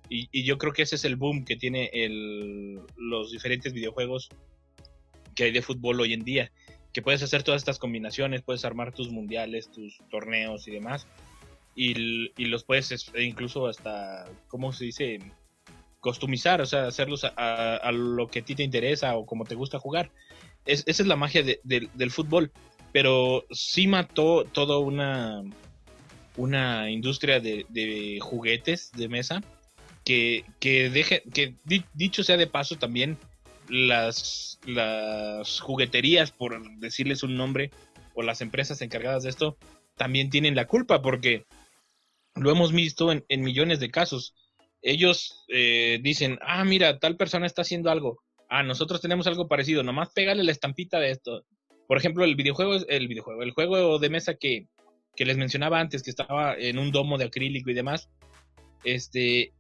Y, yo creo que ese es el boom que tiene el, los diferentes videojuegos que hay de fútbol hoy en día, que puedes hacer todas estas combinaciones, puedes armar tus mundiales, tus torneos y demás, y, los puedes incluso hasta, ¿cómo se dice? Customizar, o sea, hacerlos a, lo que a ti te interesa o como te gusta jugar. esa es la magia del fútbol, pero sí mató toda una, una industria de, juguetes de mesa que, que, deje, que dicho sea de paso también las, las jugueterías, por decirles un nombre, o las empresas encargadas de esto, también tienen la culpa porque lo hemos visto en, millones de casos. Ellos eh, dicen, ah, mira, tal persona está haciendo algo. Ah, nosotros tenemos algo parecido. Nomás pégale la estampita de esto. Por ejemplo, el videojuego, el videojuego, el juego de mesa que, que les mencionaba antes, que estaba en un domo de acrílico y demás. Este,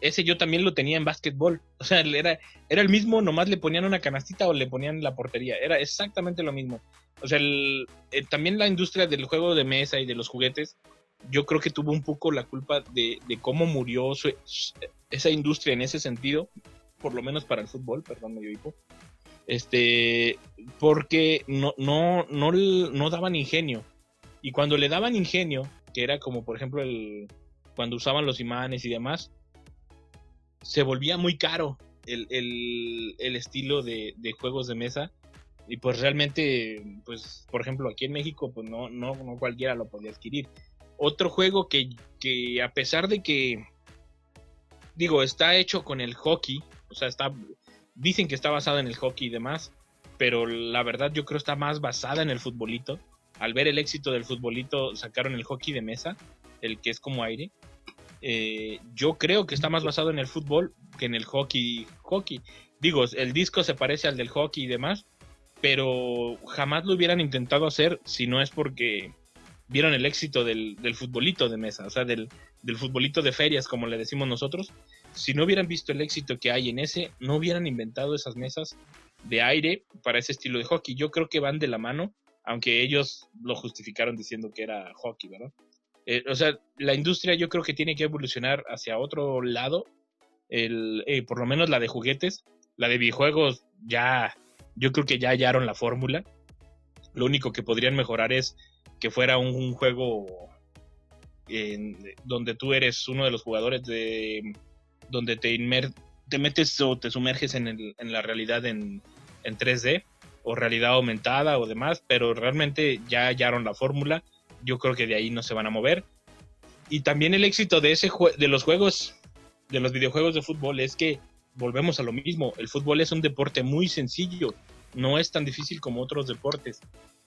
ese yo también lo tenía en básquetbol. O sea, era, era el mismo, nomás le ponían una canastita o le ponían la portería. Era exactamente lo mismo. O sea, también la industria del juego de mesa y de los juguetes yo creo que tuvo un poco la culpa de, cómo murió esa industria en ese sentido, por lo menos para el fútbol, perdón, medio hipo, este, porque no, no, no, no daban ingenio. Y cuando le daban ingenio, que era como por ejemplo el, cuando usaban los imanes y demás, se volvía muy caro el, estilo de, de, juegos de mesa. Y pues realmente, pues, por ejemplo, aquí en México, pues no, no, no cualquiera lo podía adquirir. Otro juego que, que a pesar de que, digo, está hecho con el hockey, o sea, está, dicen que está basado en el hockey y demás, pero la verdad yo creo está más basada en el futbolito. Al ver el éxito del futbolito, sacaron el hockey de mesa, el que es como aire. Eh, yo creo que está más basado en el fútbol que en el hockey. Hockey. Digo, el disco se parece al del hockey y demás, pero jamás lo hubieran intentado hacer si no es porque vieron el éxito del, futbolito de mesa, o sea, del, futbolito de ferias, como le decimos nosotros. Si no hubieran visto el éxito que hay en ese, no hubieran inventado esas mesas de aire para ese estilo de hockey. Yo creo que van de la mano, aunque ellos lo justificaron diciendo que era hockey, ¿verdad? Eh, o sea, la industria yo creo que tiene que evolucionar hacia otro lado, el, eh, por lo menos la de juguetes, la de videojuegos ya, yo creo que ya hallaron la fórmula. Lo único que podrían mejorar es que fuera un, juego donde tú eres uno de los jugadores de donde te, te metes o te sumerges en, en la realidad en, en 3D o realidad aumentada o demás, pero realmente ya hallaron la fórmula. Yo creo que de ahí no se van a mover. Y también el éxito de ese de los juegos de los videojuegos de fútbol es que volvemos a lo mismo, el fútbol es un deporte muy sencillo, no es tan difícil como otros deportes.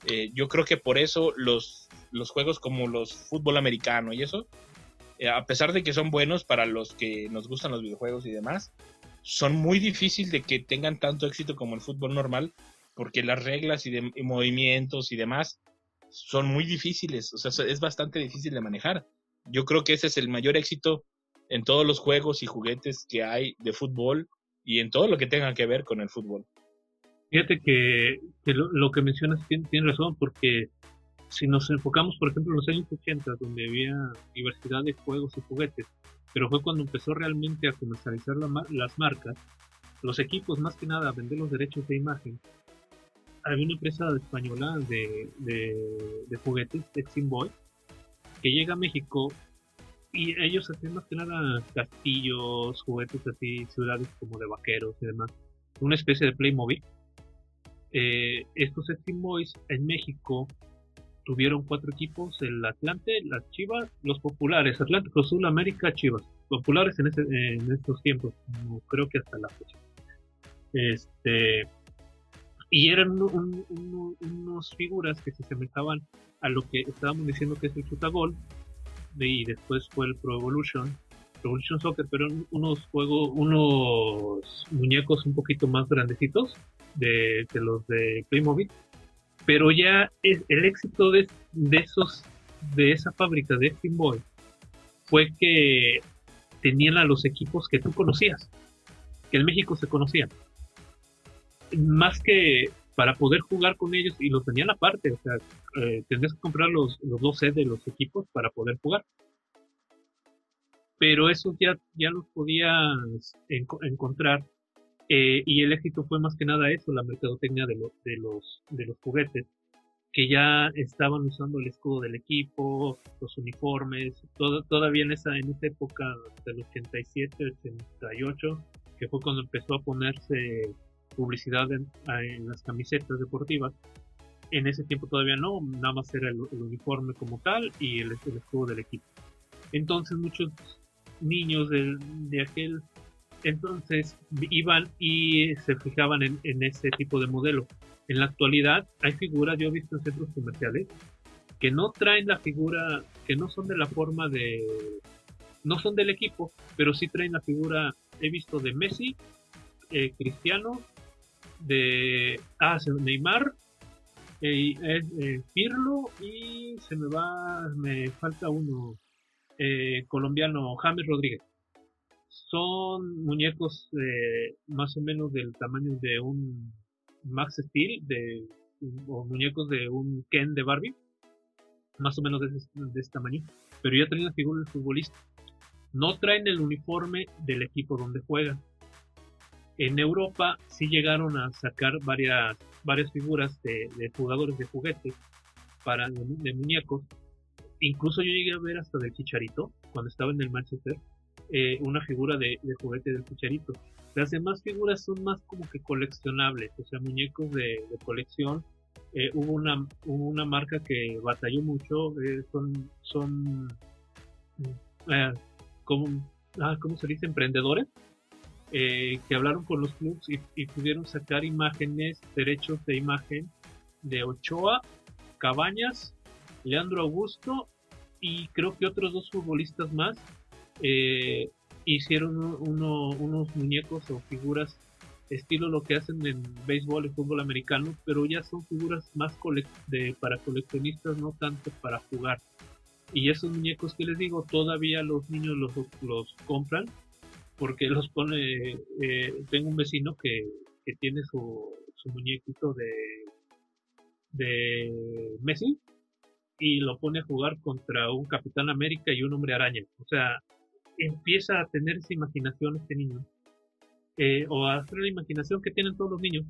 Eh, yo creo que por eso los, los juegos como los fútbol americano y eso, eh, a pesar de que son buenos para los que nos gustan los videojuegos y demás, son muy difíciles de que tengan tanto éxito como el fútbol normal, porque las reglas y, de, movimientos y demás son muy difíciles, o sea, es bastante difícil de manejar. Yo creo que ese es el mayor éxito en todos los juegos y juguetes que hay de fútbol y en todo lo que tenga que ver con el fútbol. Fíjate que, lo, que mencionas tiene, razón, porque si nos enfocamos, por ejemplo, en los años 80, donde había diversidad de juegos y juguetes, pero fue cuando empezó realmente a comercializar las marcas, los equipos, más que nada, a vender los derechos de imagen. Había una empresa española de, de, de juguetes, Exim Boy, que llega a México y ellos hacían más que nada castillos, juguetes así, ciudades como de vaqueros y demás. Una especie de Playmobil. Eh, estos Extreme Boys en México tuvieron cuatro equipos, el Atlante, las Chivas, los populares, Atlántico Sur, América, Chivas, populares en, en estos tiempos, creo que hasta la fecha. Este, y eran unos figuras que se asemejaban a lo que estábamos diciendo que es el Chutagol, y después fue el Pro Evolution, Evolution Soccer, pero unos juegos, unos muñecos un poquito más grandecitos de, los de Playmobil, pero ya es, el éxito de, de esos de esa fábrica de Steam Boy fue que tenían a los equipos que tú conocías, que en México se conocían. Más que para poder jugar con ellos y los tenían aparte, o sea, eh, tendrías que comprar los, los dos sets de los equipos para poder jugar. Pero eso ya, ya los podías encontrar eh, y el éxito fue más que nada eso, la mercadotecnia de, de, los, de los juguetes, que ya estaban usando el escudo del equipo, los uniformes, todo, todavía en esa, en esa época del 87, 88, que fue cuando empezó a ponerse publicidad en, las camisetas deportivas. En ese tiempo todavía no, nada más era el, uniforme como tal y el, escudo del equipo. Entonces muchos niños de, de aquel entonces iban y se fijaban en, ese tipo de modelo. En la actualidad hay figuras, yo he visto en centros comerciales, que no traen la figura, que no son de la forma de, no son del equipo, pero sí traen la figura, he visto de Messi, eh, Cristiano, de ah, Neymar, eh, eh, Pirlo y se me va, me falta uno, colombiano, James Rodríguez son muñecos más o menos del tamaño de un Max Steel de, o muñecos de un Ken de Barbie, más o menos de ese, tamaño, pero ya traen la figura del futbolista. No traen el uniforme del equipo donde juegan. En Europa sí llegaron a sacar varias, varias figuras de, jugadores de juguetes para de, muñecos. Incluso yo llegué a ver hasta del Chicharito cuando estaba en el Manchester eh, una figura de, juguete del cucharito. Las demás figuras son más como que coleccionables, o sea, muñecos de, colección. Eh, hubo, una, una marca que batalló mucho, eh, son, son como, ah, ¿cómo se dice? Emprendedores, que hablaron con los clubs y, pudieron sacar imágenes, derechos de imagen de Ochoa, Cabañas, Leandro Augusto y creo que otros dos futbolistas más eh, hicieron unos muñecos o figuras estilo lo que hacen en béisbol y fútbol americano, pero ya son figuras más de, para coleccionistas, no tanto para jugar. Y esos muñecos que les digo, todavía los niños los, compran porque los pone, eh, tengo un vecino que, que tiene su, su muñequito de, de Messi y lo pone a jugar contra un Capitán América y un Hombre Araña. O sea, empieza a tener esa imaginación este niño, eh, o a hacer la imaginación que tienen todos los niños.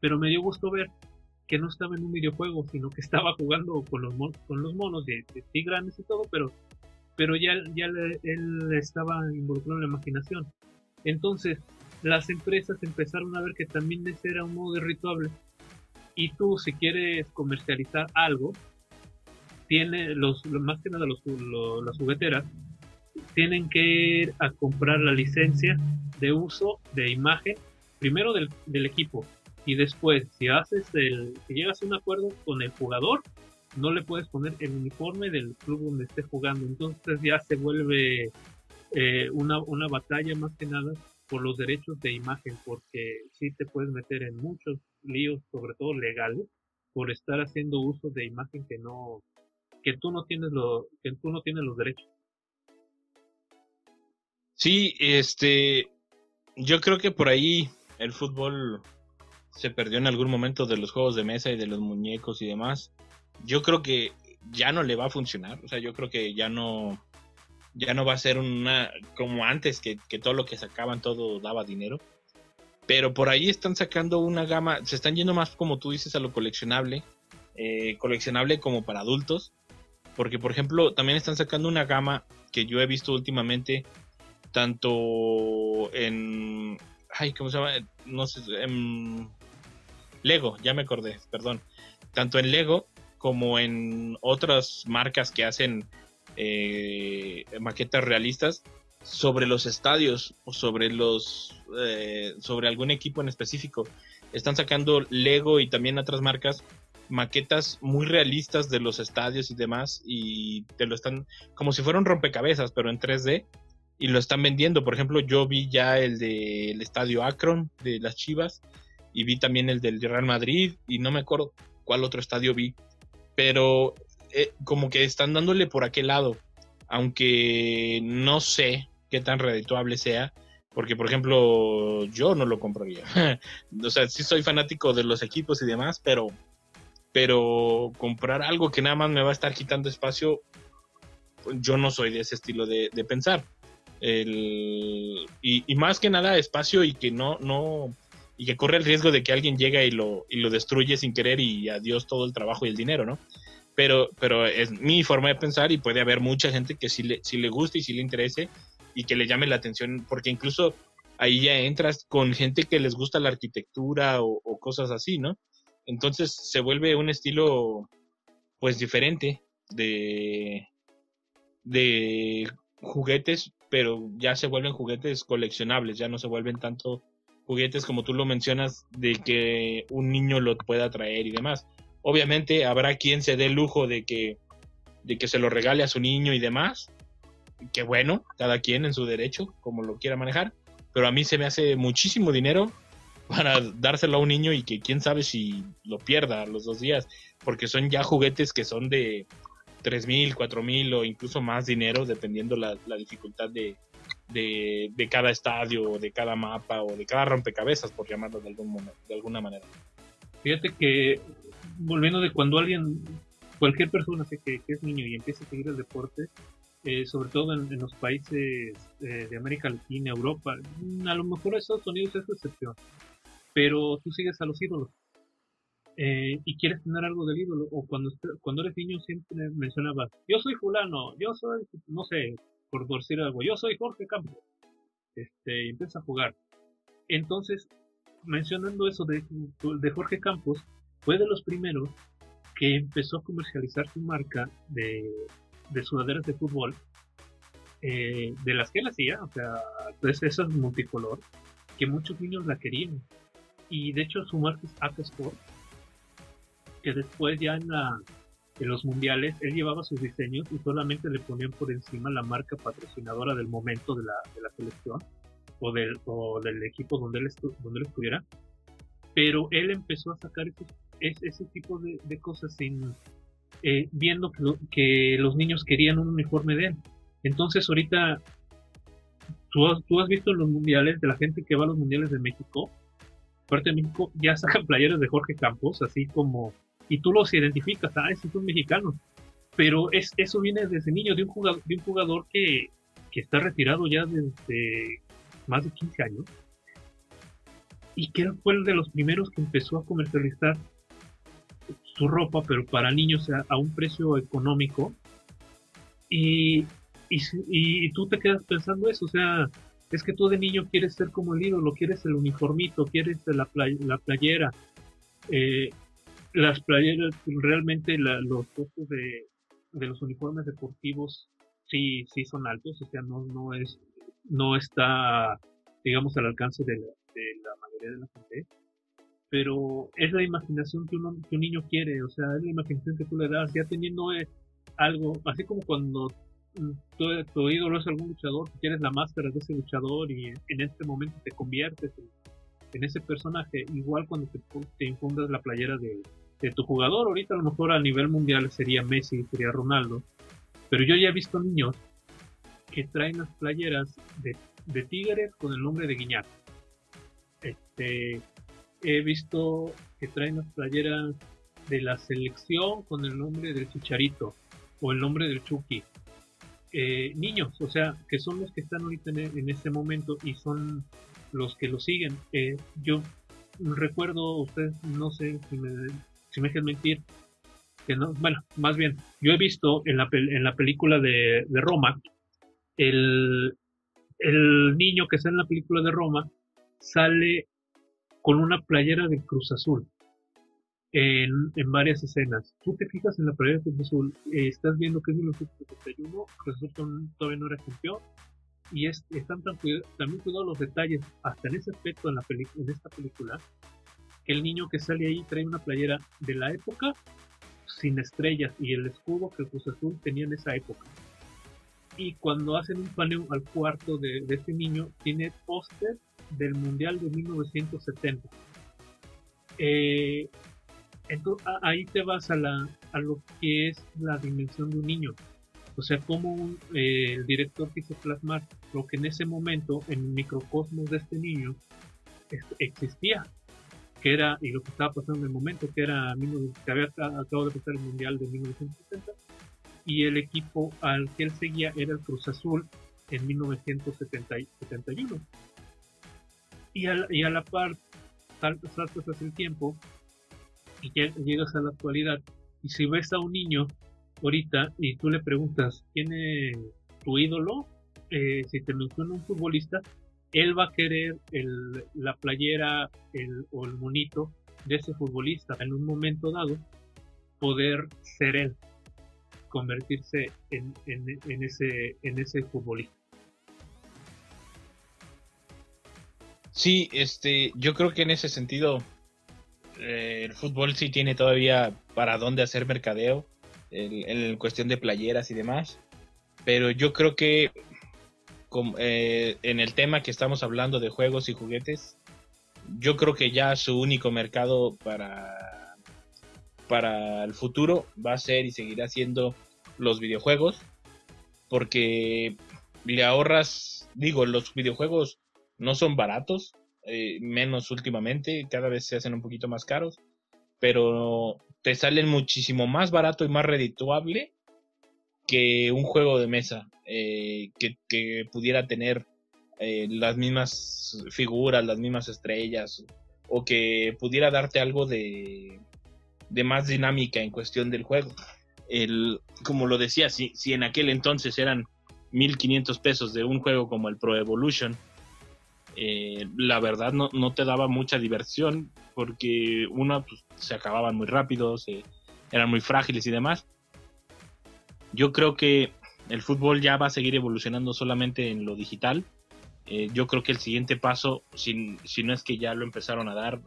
Pero me dio gusto ver que no estaba en un videojuego, sino que estaba jugando con los, con los monos de, de grandes y todo, pero, pero ya, ya él estaba involucrado en la imaginación. Entonces, las empresas empezaron a ver que también ese era un modo de rituable. Y tú, si quieres comercializar algo, tiene los, más que nada los, las jugueteras, tienen que ir a comprar la licencia de uso de imagen, primero del, equipo, y después, si haces el, si llegas a un acuerdo con el jugador, no le puedes poner el uniforme del club donde esté jugando. Entonces ya se vuelve eh, una, una batalla más que nada por los derechos de imagen, porque sí te puedes meter en muchos líos, sobre todo legales, por estar haciendo uso de imagen que no, que tú no tienes lo, que tú no tienes los derechos. Sí, este, yo creo que por ahí el fútbol se perdió en algún momento de los juegos de mesa y de los muñecos y demás. Yo creo que ya no le va a funcionar, o sea, yo creo que ya no, ya no va a ser una como antes que, todo lo que sacaban todo daba dinero. Pero por ahí están sacando una gama, se están yendo más como tú dices a lo coleccionable, eh, coleccionable como para adultos Porque, por ejemplo, también están sacando una gama que yo he visto últimamente, tanto en... Ay, ¿cómo se llama? No sé, en Lego, ya me acordé, perdón. Tanto en Lego como en otras marcas que hacen eh, maquetas realistas sobre los estadios o sobre los eh, sobre algún equipo en específico. Están sacando Lego y también otras marcas maquetas muy realistas de los estadios y demás y te lo están como si fueran rompecabezas pero en 3D y lo están vendiendo. Por ejemplo, yo vi ya el del estadio Akron de las Chivas y vi también el del Real Madrid y no me acuerdo cuál otro estadio vi, pero eh, como que están dándole por aquel lado, aunque no sé qué tan redituable sea, porque por ejemplo yo no lo compraría. *laughs* o sea, sí soy fanático de los equipos y demás, pero pero comprar algo que nada más me va a estar quitando espacio, yo no soy de ese estilo de, pensar. Y, y, más que nada espacio y que no, no, y que corre el riesgo de que alguien llegue y lo, y lo destruye sin querer y adiós todo el trabajo y el dinero, ¿no? Pero, pero es mi forma de pensar y puede haber mucha gente que sí le, le guste y sí le interese y que le llame la atención, porque incluso ahí ya entras con gente que les gusta la arquitectura o, cosas así, ¿no? Entonces se vuelve un estilo pues diferente de, de juguetes, pero ya se vuelven juguetes coleccionables, ya no se vuelven tanto juguetes, como tú lo mencionas, de que un niño lo pueda traer y demás. Obviamente habrá quien se dé el lujo de que, de que se lo regale a su niño y demás. Que bueno, cada quien en su derecho, como lo quiera manejar. Pero a mí se me hace muchísimo dinero para dárselo a un niño y que quién sabe si lo pierda los dos días. Porque son ya juguetes que son de tres mil, cuatro mil o incluso más dinero, dependiendo la, la dificultad de, de, cada estadio, o de cada mapa, o de cada rompecabezas, por llamarlo de, algún de alguna manera. Fíjate que, volviendo de cuando alguien, cualquier persona que, es niño y empieza a seguir el deporte, eh, sobre todo en, los países eh, de América Latina, Europa, a lo mejor Estados Unidos es excepción, pero tú sigues a los ídolos. Eh, y quieres tener algo del ídolo, o cuando, cuando eres niño siempre mencionabas, yo soy fulano, yo soy, no sé, por decir algo, yo soy Jorge Campos, este, y empieza a jugar. Entonces, mencionando eso de, de Jorge Campos, fue de los primeros que empezó a comercializar su marca de, de sudaderas de fútbol, eh, de las que él hacía, o sea, pues esas multicolor, que muchos niños la querían. Y de hecho su marca es Ata Sport, que después ya en la, en los mundiales, él llevaba sus diseños y solamente le ponían por encima la marca patrocinadora del momento de la, de la selección o del, o del equipo donde él, donde él estuviera. Pero él empezó a sacar ese, tipo de, cosas sin, eh, viendo que, que, los niños querían un uniforme de él. Entonces ahorita tú has, tú has visto en los mundiales de la gente que va a los mundiales de México, parte de México ya sacan playeras de Jorge Campos, así como y tú los identificas, ah, esos son mexicanos. Pero es, eso viene desde niño, de un jugador, de un jugador que, que está retirado ya desde más de 15 años y que fue el de los primeros que empezó a comercializar su ropa, pero para niños a, un precio económico. Y, y, y, tú te quedas pensando eso, o sea, es que tú de niño quieres ser como el ídolo, quieres el uniformito, quieres la, la playera. Eh, las playeras, realmente los costos de, los uniformes deportivos sí, sí son altos, o sea, no, no es, no está, digamos, al alcance de la, mayoría de la gente, pero es la imaginación que, uno, que un niño quiere, o sea, es la imaginación que tú le das, ya teniendo eh, algo, así como cuando mm, tu, tu, ídolo es algún luchador, quieres la máscara de ese luchador y en este momento te conviertes en, ese personaje, igual cuando te, te infundas la playera de, de tu jugador. Ahorita a lo mejor a nivel mundial sería Messi, sería Ronaldo. Pero yo ya he visto niños que traen las playeras de, de Tigres con el nombre de Guiñac. Este, he visto que traen las playeras de la selección con el nombre del Chicharito o el nombre del Chucky. Eh, niños, o sea, que son los que están ahorita en, en este momento y son los que lo siguen. Eh, yo recuerdo, ustedes no sé si me, si me dejan mentir, que no, bueno, más bien, yo he visto en la, en la película de, de Roma, el, el niño que está en la película de Roma sale con una playera de Cruz Azul en, en varias escenas. Tú te fijas en la playera de Cruz Azul, eh, estás viendo que es 1971, Cruz Azul todavía no era campeón, y es, están tan también cuidados los detalles, hasta en ese aspecto en, la en esta película, que el niño que sale ahí trae una playera de la época sin estrellas y el escudo que Cruz Azul tenía en esa época. Y cuando hacen un paneo al cuarto de, de este niño, tiene póster del Mundial de 1970. Eh, entonces, ahí te vas a, la, a lo que es la dimensión de un niño. O sea, cómo eh, el director quiso plasmar lo que en ese momento, en el microcosmos de este niño, existía. Que era, y lo que estaba pasando en el momento, que era que había acabado de pasar el Mundial de 1970, y el equipo al que él seguía era el Cruz Azul en 1971. Y a, y a la par, saltas, saltas el tiempo y llegas a la actualidad. Y si ves a un niño ahorita y tú le preguntas quién es tu ídolo, eh, si te menciona un futbolista, él va a querer la playera el, o el monito de ese futbolista en un momento dado poder ser él convertirse en, en, ese en ese futbolista. Sí este yo creo que en ese sentido eh, el fútbol sí tiene todavía para dónde hacer mercadeo en cuestión de playeras y demás. Pero yo creo que eh, en el tema que estamos hablando de juegos y juguetes, yo creo que ya su único mercado para, para el futuro va a ser y seguirá siendo los videojuegos. Porque le ahorras, digo, los videojuegos no son baratos, eh, menos últimamente, cada vez se hacen un poquito más caros, pero te salen muchísimo más barato y más redituable que un juego de mesa eh, que, pudiera tener eh, las mismas figuras, las mismas estrellas o que pudiera darte algo de, de más dinámica en cuestión del juego. El, como lo decía, si, si en aquel entonces eran 1500 pesos de un juego como el Pro Evolution, eh, la verdad no, no, te daba mucha diversión porque una pues, se acababan muy rápido, eran muy frágiles y demás. Yo creo que el fútbol ya va a seguir evolucionando solamente en lo digital. Eh, yo creo que el siguiente paso, si, si, no es que ya lo empezaron a dar,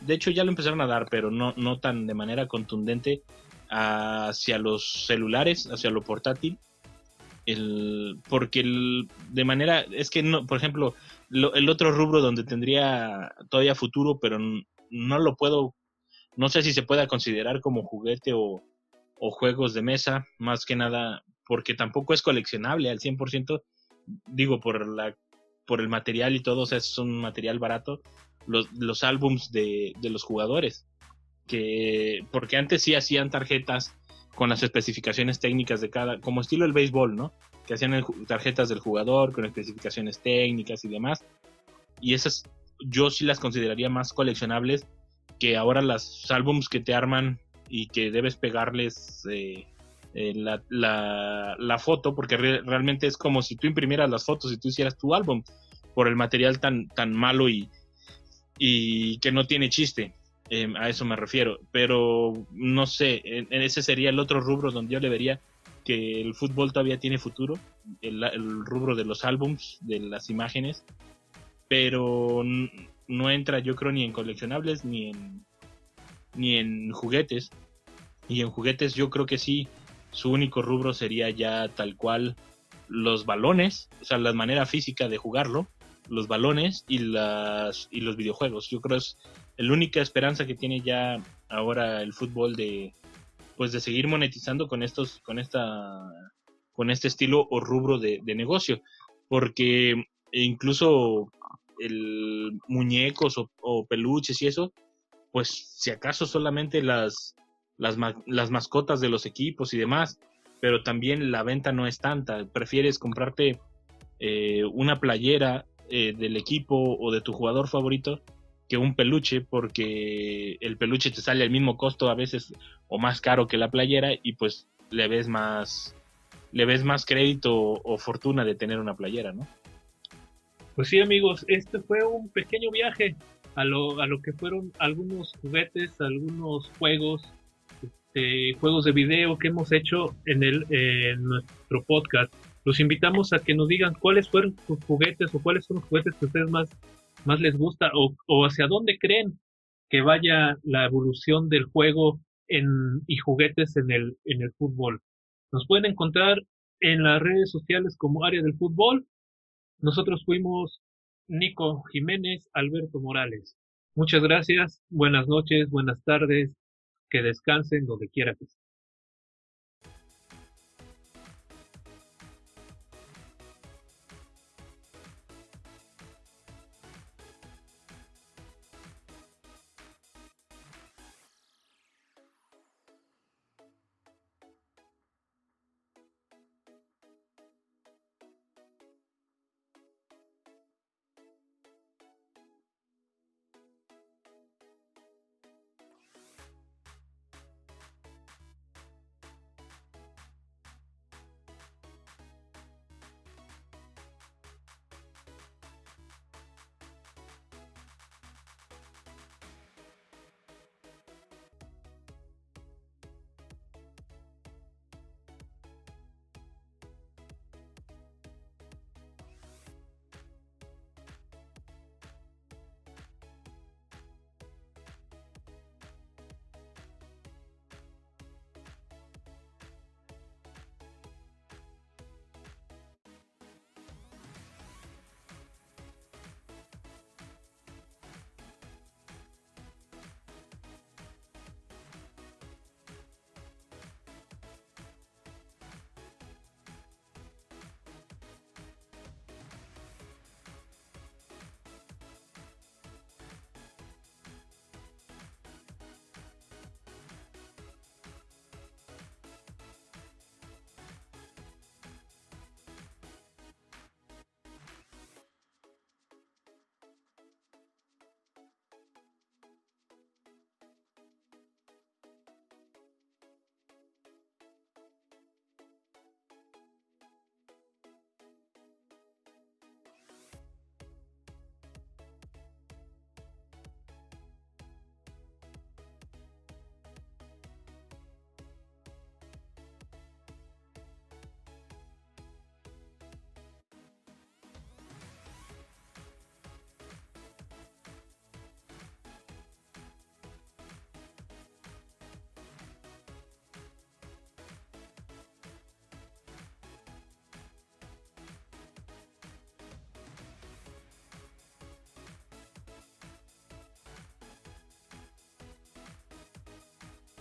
de hecho ya lo empezaron a dar, pero no, no tan de manera contundente hacia los celulares, hacia lo portátil. El, porque el, de manera, es que no, por ejemplo, el otro rubro donde tendría todavía futuro, pero no lo puedo, no sé si se pueda considerar como juguete o, juegos de mesa, más que nada porque tampoco es coleccionable al 100%, digo, por, la, por el material y todo, o sea, es un material barato, los, los álbums de, de los jugadores, que porque antes sí hacían tarjetas con las especificaciones técnicas de cada, como estilo el béisbol, ¿no? Que hacían tarjetas del jugador con especificaciones técnicas y demás. Y esas yo sí las consideraría más coleccionables que ahora las álbums que te arman y que debes pegarles eh, eh, la, la, foto, porque realmente es como si tú imprimieras las fotos y tú hicieras tu álbum por el material tan, tan malo y, y que no tiene chiste. Em, a eso me refiero. Pero no sé, en, ese sería el otro rubro donde yo le vería que el fútbol todavía tiene futuro, el, rubro de los álbums, de las imágenes, pero no entra yo creo ni en coleccionables ni en, ni en juguetes. Y en juguetes yo creo que sí, su único rubro sería ya tal cual los balones, o sea, la manera física de jugarlo, los balones y, las, y los videojuegos. Yo creo es la única esperanza que tiene ya ahora el fútbol de pues de seguir monetizando con estos con esta con este estilo o rubro de, negocio. Porque incluso el muñecos o, peluches y eso pues si acaso solamente las, las las mascotas de los equipos y demás pero también la venta no es tanta. Prefieres comprarte eh, una playera eh, del equipo o de tu jugador favorito que un peluche porque el peluche te sale al mismo costo a veces o más caro que la playera y pues le ves más le ves más crédito o fortuna de tener una playera, ¿no? Pues sí, amigos, este fue un pequeño viaje a lo, a lo que fueron algunos juguetes, algunos juegos, este, juegos de video que hemos hecho en, el, en nuestro podcast. Los invitamos a que nos digan cuáles fueron sus juguetes o cuáles son los juguetes que ustedes más, más les gusta o, o hacia dónde creen que vaya la evolución del juego en, y juguetes en el, en el fútbol. Nos pueden encontrar en las redes sociales como área del fútbol. Nosotros fuimos Nico Jiménez, Alberto Morales. Muchas gracias, buenas noches, buenas tardes, que descansen donde quiera que estén.